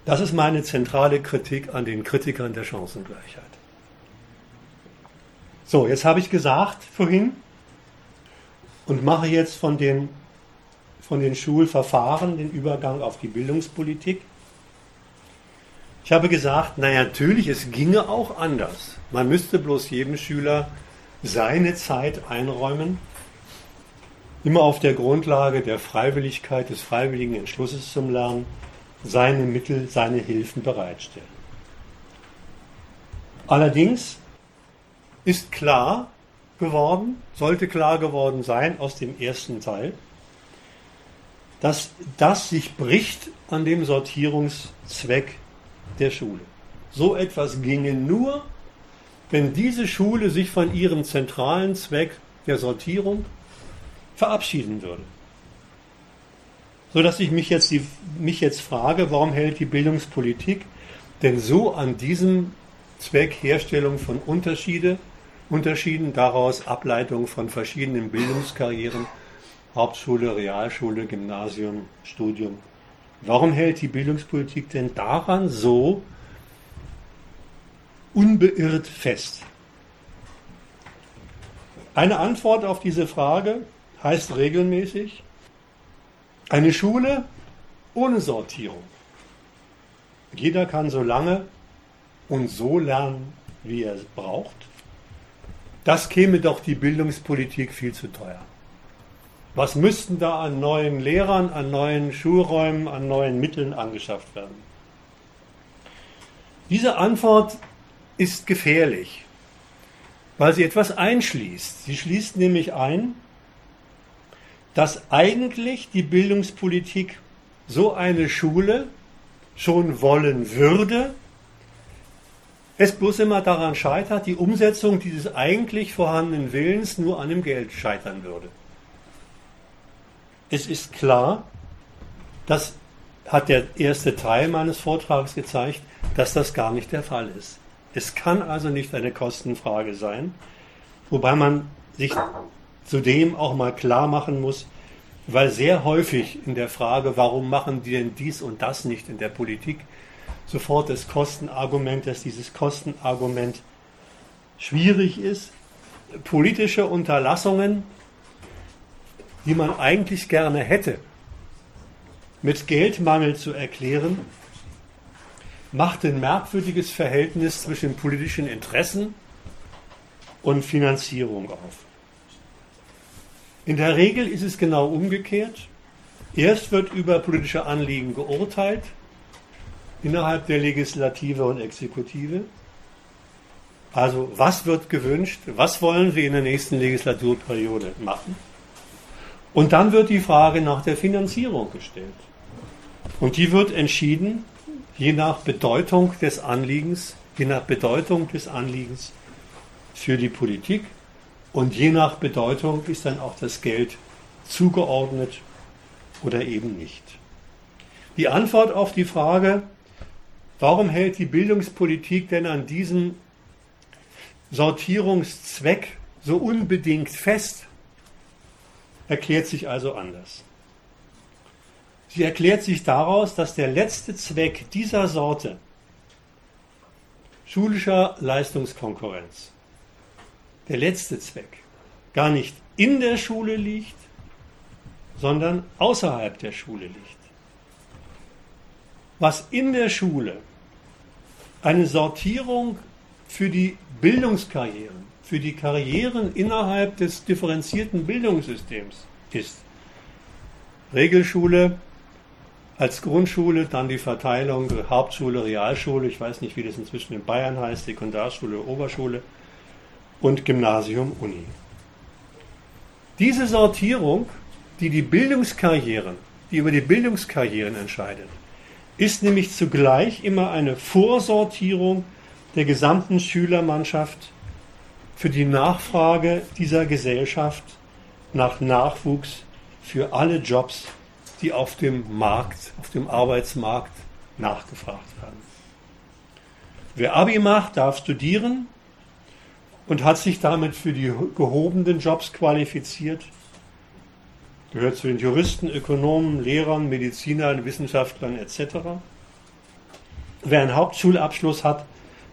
Das ist meine zentrale Kritik an den Kritikern der Chancengleichheit. So, jetzt habe ich gesagt vorhin und mache jetzt von den, von den Schulverfahren den Übergang auf die Bildungspolitik. Ich habe gesagt, na natürlich, es ginge auch anders. Man müsste bloß jedem Schüler seine Zeit einräumen, immer auf der Grundlage der Freiwilligkeit, des freiwilligen Entschlusses zum Lernen, seine Mittel, seine Hilfen bereitstellen. Allerdings ist klar geworden, sollte klar geworden sein aus dem ersten Teil, dass das sich bricht an dem Sortierungszweck der Schule. So etwas ginge nur, wenn diese Schule sich von ihrem zentralen Zweck der Sortierung verabschieden würde. So dass ich mich jetzt, die, mich jetzt frage, warum hält die Bildungspolitik denn so an diesem Zweck Herstellung von Unterschiede Unterschieden, daraus Ableitung von verschiedenen Bildungskarrieren Hauptschule, Realschule, Gymnasium, Studium. Warum hält die Bildungspolitik denn daran so unbeirrt fest? Eine Antwort auf diese Frage heißt regelmäßig eine Schule ohne Sortierung. Jeder kann so lange und so lernen, wie er es braucht. Das käme doch die Bildungspolitik viel zu teuer. Was müssten da an neuen Lehrern, an neuen Schulräumen, an neuen Mitteln angeschafft werden? Diese Antwort ist gefährlich, weil sie etwas einschließt. Sie schließt nämlich ein, dass eigentlich die Bildungspolitik so eine Schule schon wollen würde, es bloß immer daran scheitert, die Umsetzung dieses eigentlich vorhandenen Willens nur an dem Geld scheitern würde. Es ist klar, das hat der erste Teil meines Vortrags gezeigt, dass das gar nicht der Fall ist. Es kann also nicht eine Kostenfrage sein, wobei man sich zudem auch mal klar machen muss, weil sehr häufig in der Frage, warum machen die denn dies und das nicht in der Politik, sofort das Kostenargument, dass dieses Kostenargument schwierig ist. Politische Unterlassungen, die man eigentlich gerne hätte, mit Geldmangel zu erklären, macht ein merkwürdiges Verhältnis zwischen politischen Interessen und Finanzierung auf. In der Regel ist es genau umgekehrt. Erst wird über politische Anliegen geurteilt, innerhalb der Legislative und Exekutive. Also was wird gewünscht, was wollen wir in der nächsten Legislaturperiode machen? Und dann wird die Frage nach der Finanzierung gestellt. Und die wird entschieden je nach Bedeutung des Anliegens, je nach Bedeutung des Anliegens für die Politik und je nach Bedeutung ist dann auch das Geld zugeordnet oder eben nicht. Die Antwort auf die Frage, warum hält die Bildungspolitik denn an diesem Sortierungszweck so unbedingt fest, erklärt sich also anders. Sie erklärt sich daraus, dass der letzte Zweck dieser Sorte schulischer Leistungskonkurrenz der letzte Zweck gar nicht in der Schule liegt, sondern außerhalb der Schule liegt. Was in der Schule eine Sortierung für die Bildungskarrieren, für die Karrieren innerhalb des differenzierten Bildungssystems ist. Regelschule als Grundschule, dann die Verteilung Hauptschule, Realschule, ich weiß nicht, wie das inzwischen in Bayern heißt, Sekundarschule, Oberschule, und Gymnasium Uni. Diese Sortierung, die die Bildungskarrieren, die über die Bildungskarrieren entscheidet, ist nämlich zugleich immer eine Vorsortierung der gesamten Schülermannschaft für die Nachfrage dieser Gesellschaft nach Nachwuchs für alle Jobs, die auf dem Markt, auf dem Arbeitsmarkt nachgefragt werden. Wer Abi macht, darf studieren, und hat sich damit für die gehobenen Jobs qualifiziert. Gehört zu den Juristen, Ökonomen, Lehrern, Medizinern, Wissenschaftlern etc. Wer einen Hauptschulabschluss hat,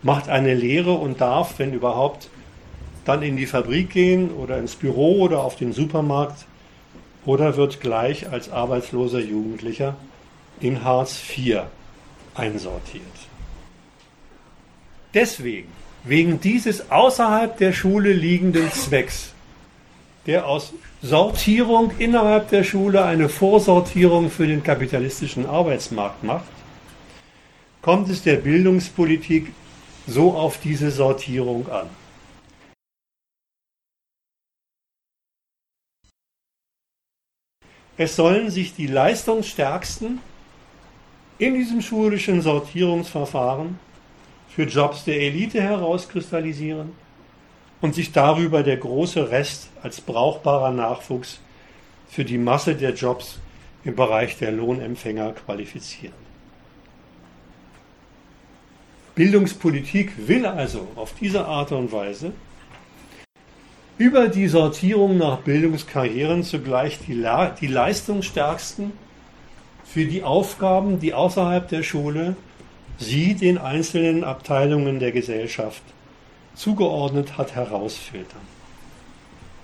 macht eine Lehre und darf, wenn überhaupt, dann in die Fabrik gehen oder ins Büro oder auf den Supermarkt oder wird gleich als arbeitsloser Jugendlicher in Hartz IV einsortiert. Deswegen wegen dieses außerhalb der Schule liegenden Zwecks, der aus Sortierung innerhalb der Schule eine Vorsortierung für den kapitalistischen Arbeitsmarkt macht, kommt es der Bildungspolitik so auf diese Sortierung an. Es sollen sich die Leistungsstärksten in diesem schulischen Sortierungsverfahren für Jobs der Elite herauskristallisieren und sich darüber der große Rest als brauchbarer Nachwuchs für die Masse der Jobs im Bereich der Lohnempfänger qualifizieren. Bildungspolitik will also auf diese Art und Weise über die Sortierung nach Bildungskarrieren zugleich die, die leistungsstärksten für die Aufgaben, die außerhalb der Schule sie den einzelnen Abteilungen der Gesellschaft zugeordnet hat, herausfiltern.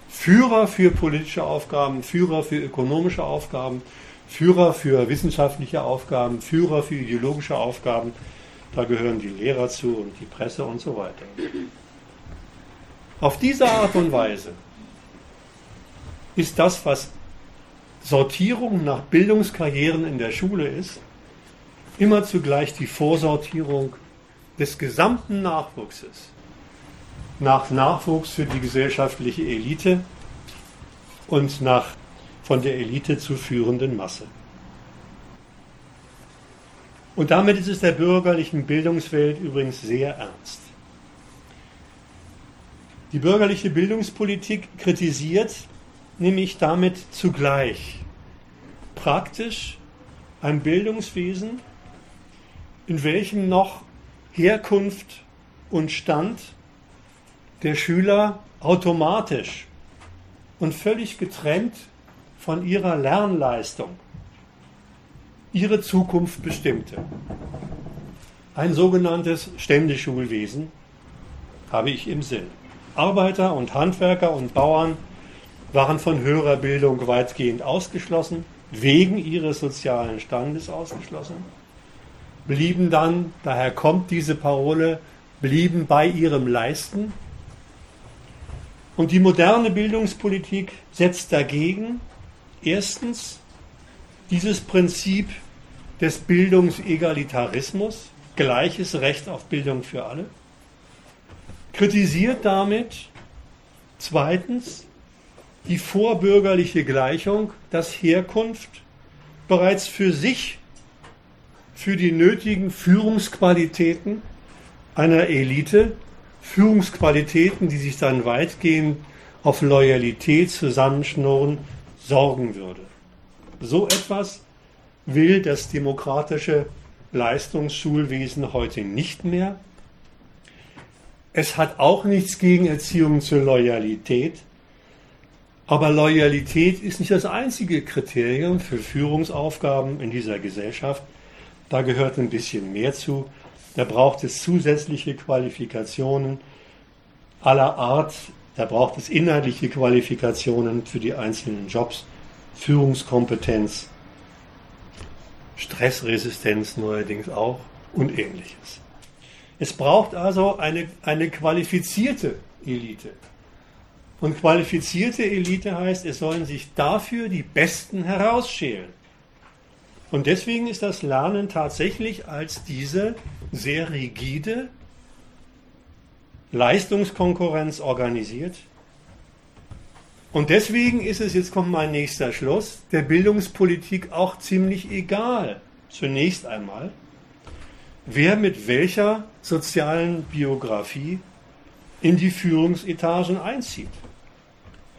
Führer für politische Aufgaben, Führer für ökonomische Aufgaben, Führer für wissenschaftliche Aufgaben, Führer für ideologische Aufgaben, da gehören die Lehrer zu und die Presse und so weiter. Auf diese Art und Weise ist das, was Sortierung nach Bildungskarrieren in der Schule ist, immer zugleich die Vorsortierung des gesamten Nachwuchses nach Nachwuchs für die gesellschaftliche Elite und nach von der Elite zu führenden Masse. Und damit ist es der bürgerlichen Bildungswelt übrigens sehr ernst. Die bürgerliche Bildungspolitik kritisiert nämlich damit zugleich praktisch ein Bildungswesen, in welchem noch Herkunft und Stand der Schüler automatisch und völlig getrennt von ihrer Lernleistung ihre Zukunft bestimmte. Ein sogenanntes Ständeschulwesen habe ich im Sinn. Arbeiter und Handwerker und Bauern waren von höherer Bildung weitgehend ausgeschlossen, wegen ihres sozialen Standes ausgeschlossen, blieben dann, daher kommt diese Parole, blieben bei ihrem Leisten. Und die moderne Bildungspolitik setzt dagegen erstens dieses Prinzip des Bildungsegalitarismus, gleiches Recht auf Bildung für alle, kritisiert damit zweitens die vorbürgerliche Gleichung, dass Herkunft bereits für sich, für die nötigen Führungsqualitäten einer Elite, Führungsqualitäten, die sich dann weitgehend auf Loyalität zusammenschnurren, sorgen würde. So etwas will das demokratische Leistungsschulwesen heute nicht mehr. Es hat auch nichts gegen Erziehung zur Loyalität, aber Loyalität ist nicht das einzige Kriterium für Führungsaufgaben in dieser Gesellschaft. Da gehört ein bisschen mehr zu. Da braucht es zusätzliche Qualifikationen aller Art. Da braucht es inhaltliche Qualifikationen für die einzelnen Jobs, Führungskompetenz, Stressresistenz neuerdings auch und ähnliches. Es braucht also eine, eine qualifizierte Elite. Und qualifizierte Elite heißt, es sollen sich dafür die Besten herausschälen. Und deswegen ist das Lernen tatsächlich als diese sehr rigide Leistungskonkurrenz organisiert. Und deswegen ist es, jetzt kommt mein nächster Schluss, der Bildungspolitik auch ziemlich egal, zunächst einmal, wer mit welcher sozialen Biografie in die Führungsetagen einzieht.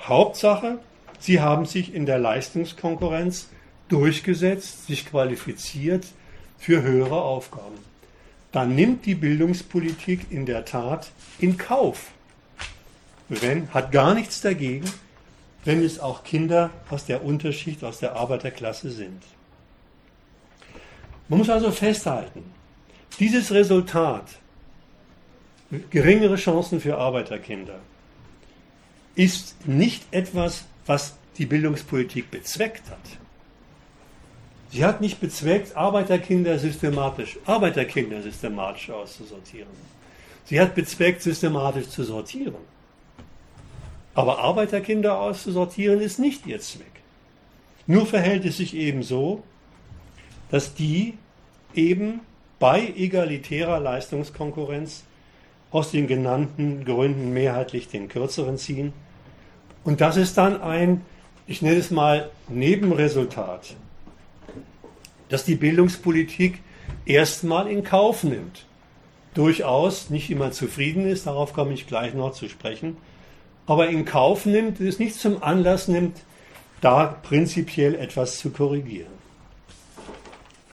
Hauptsache, sie haben sich in der Leistungskonkurrenz durchgesetzt, sich qualifiziert für höhere Aufgaben. Dann nimmt die Bildungspolitik in der Tat in Kauf. Wenn, hat gar nichts dagegen, wenn es auch Kinder aus der Unterschicht, aus der Arbeiterklasse sind. Man muss also festhalten, dieses Resultat, geringere Chancen für Arbeiterkinder, ist nicht etwas, was die Bildungspolitik bezweckt hat. Sie hat nicht bezweckt, Arbeiterkinder systematisch, Arbeiterkinder systematisch auszusortieren. Sie hat bezweckt, systematisch zu sortieren. Aber Arbeiterkinder auszusortieren ist nicht ihr Zweck. Nur verhält es sich eben so, dass die eben bei egalitärer Leistungskonkurrenz aus den genannten Gründen mehrheitlich den kürzeren ziehen und das ist dann ein, ich nenne es mal, Nebenresultat, dass die Bildungspolitik erstmal in Kauf nimmt. Durchaus nicht immer zufrieden ist, darauf komme ich gleich noch zu sprechen, aber in Kauf nimmt, es nicht zum Anlass nimmt, da prinzipiell etwas zu korrigieren.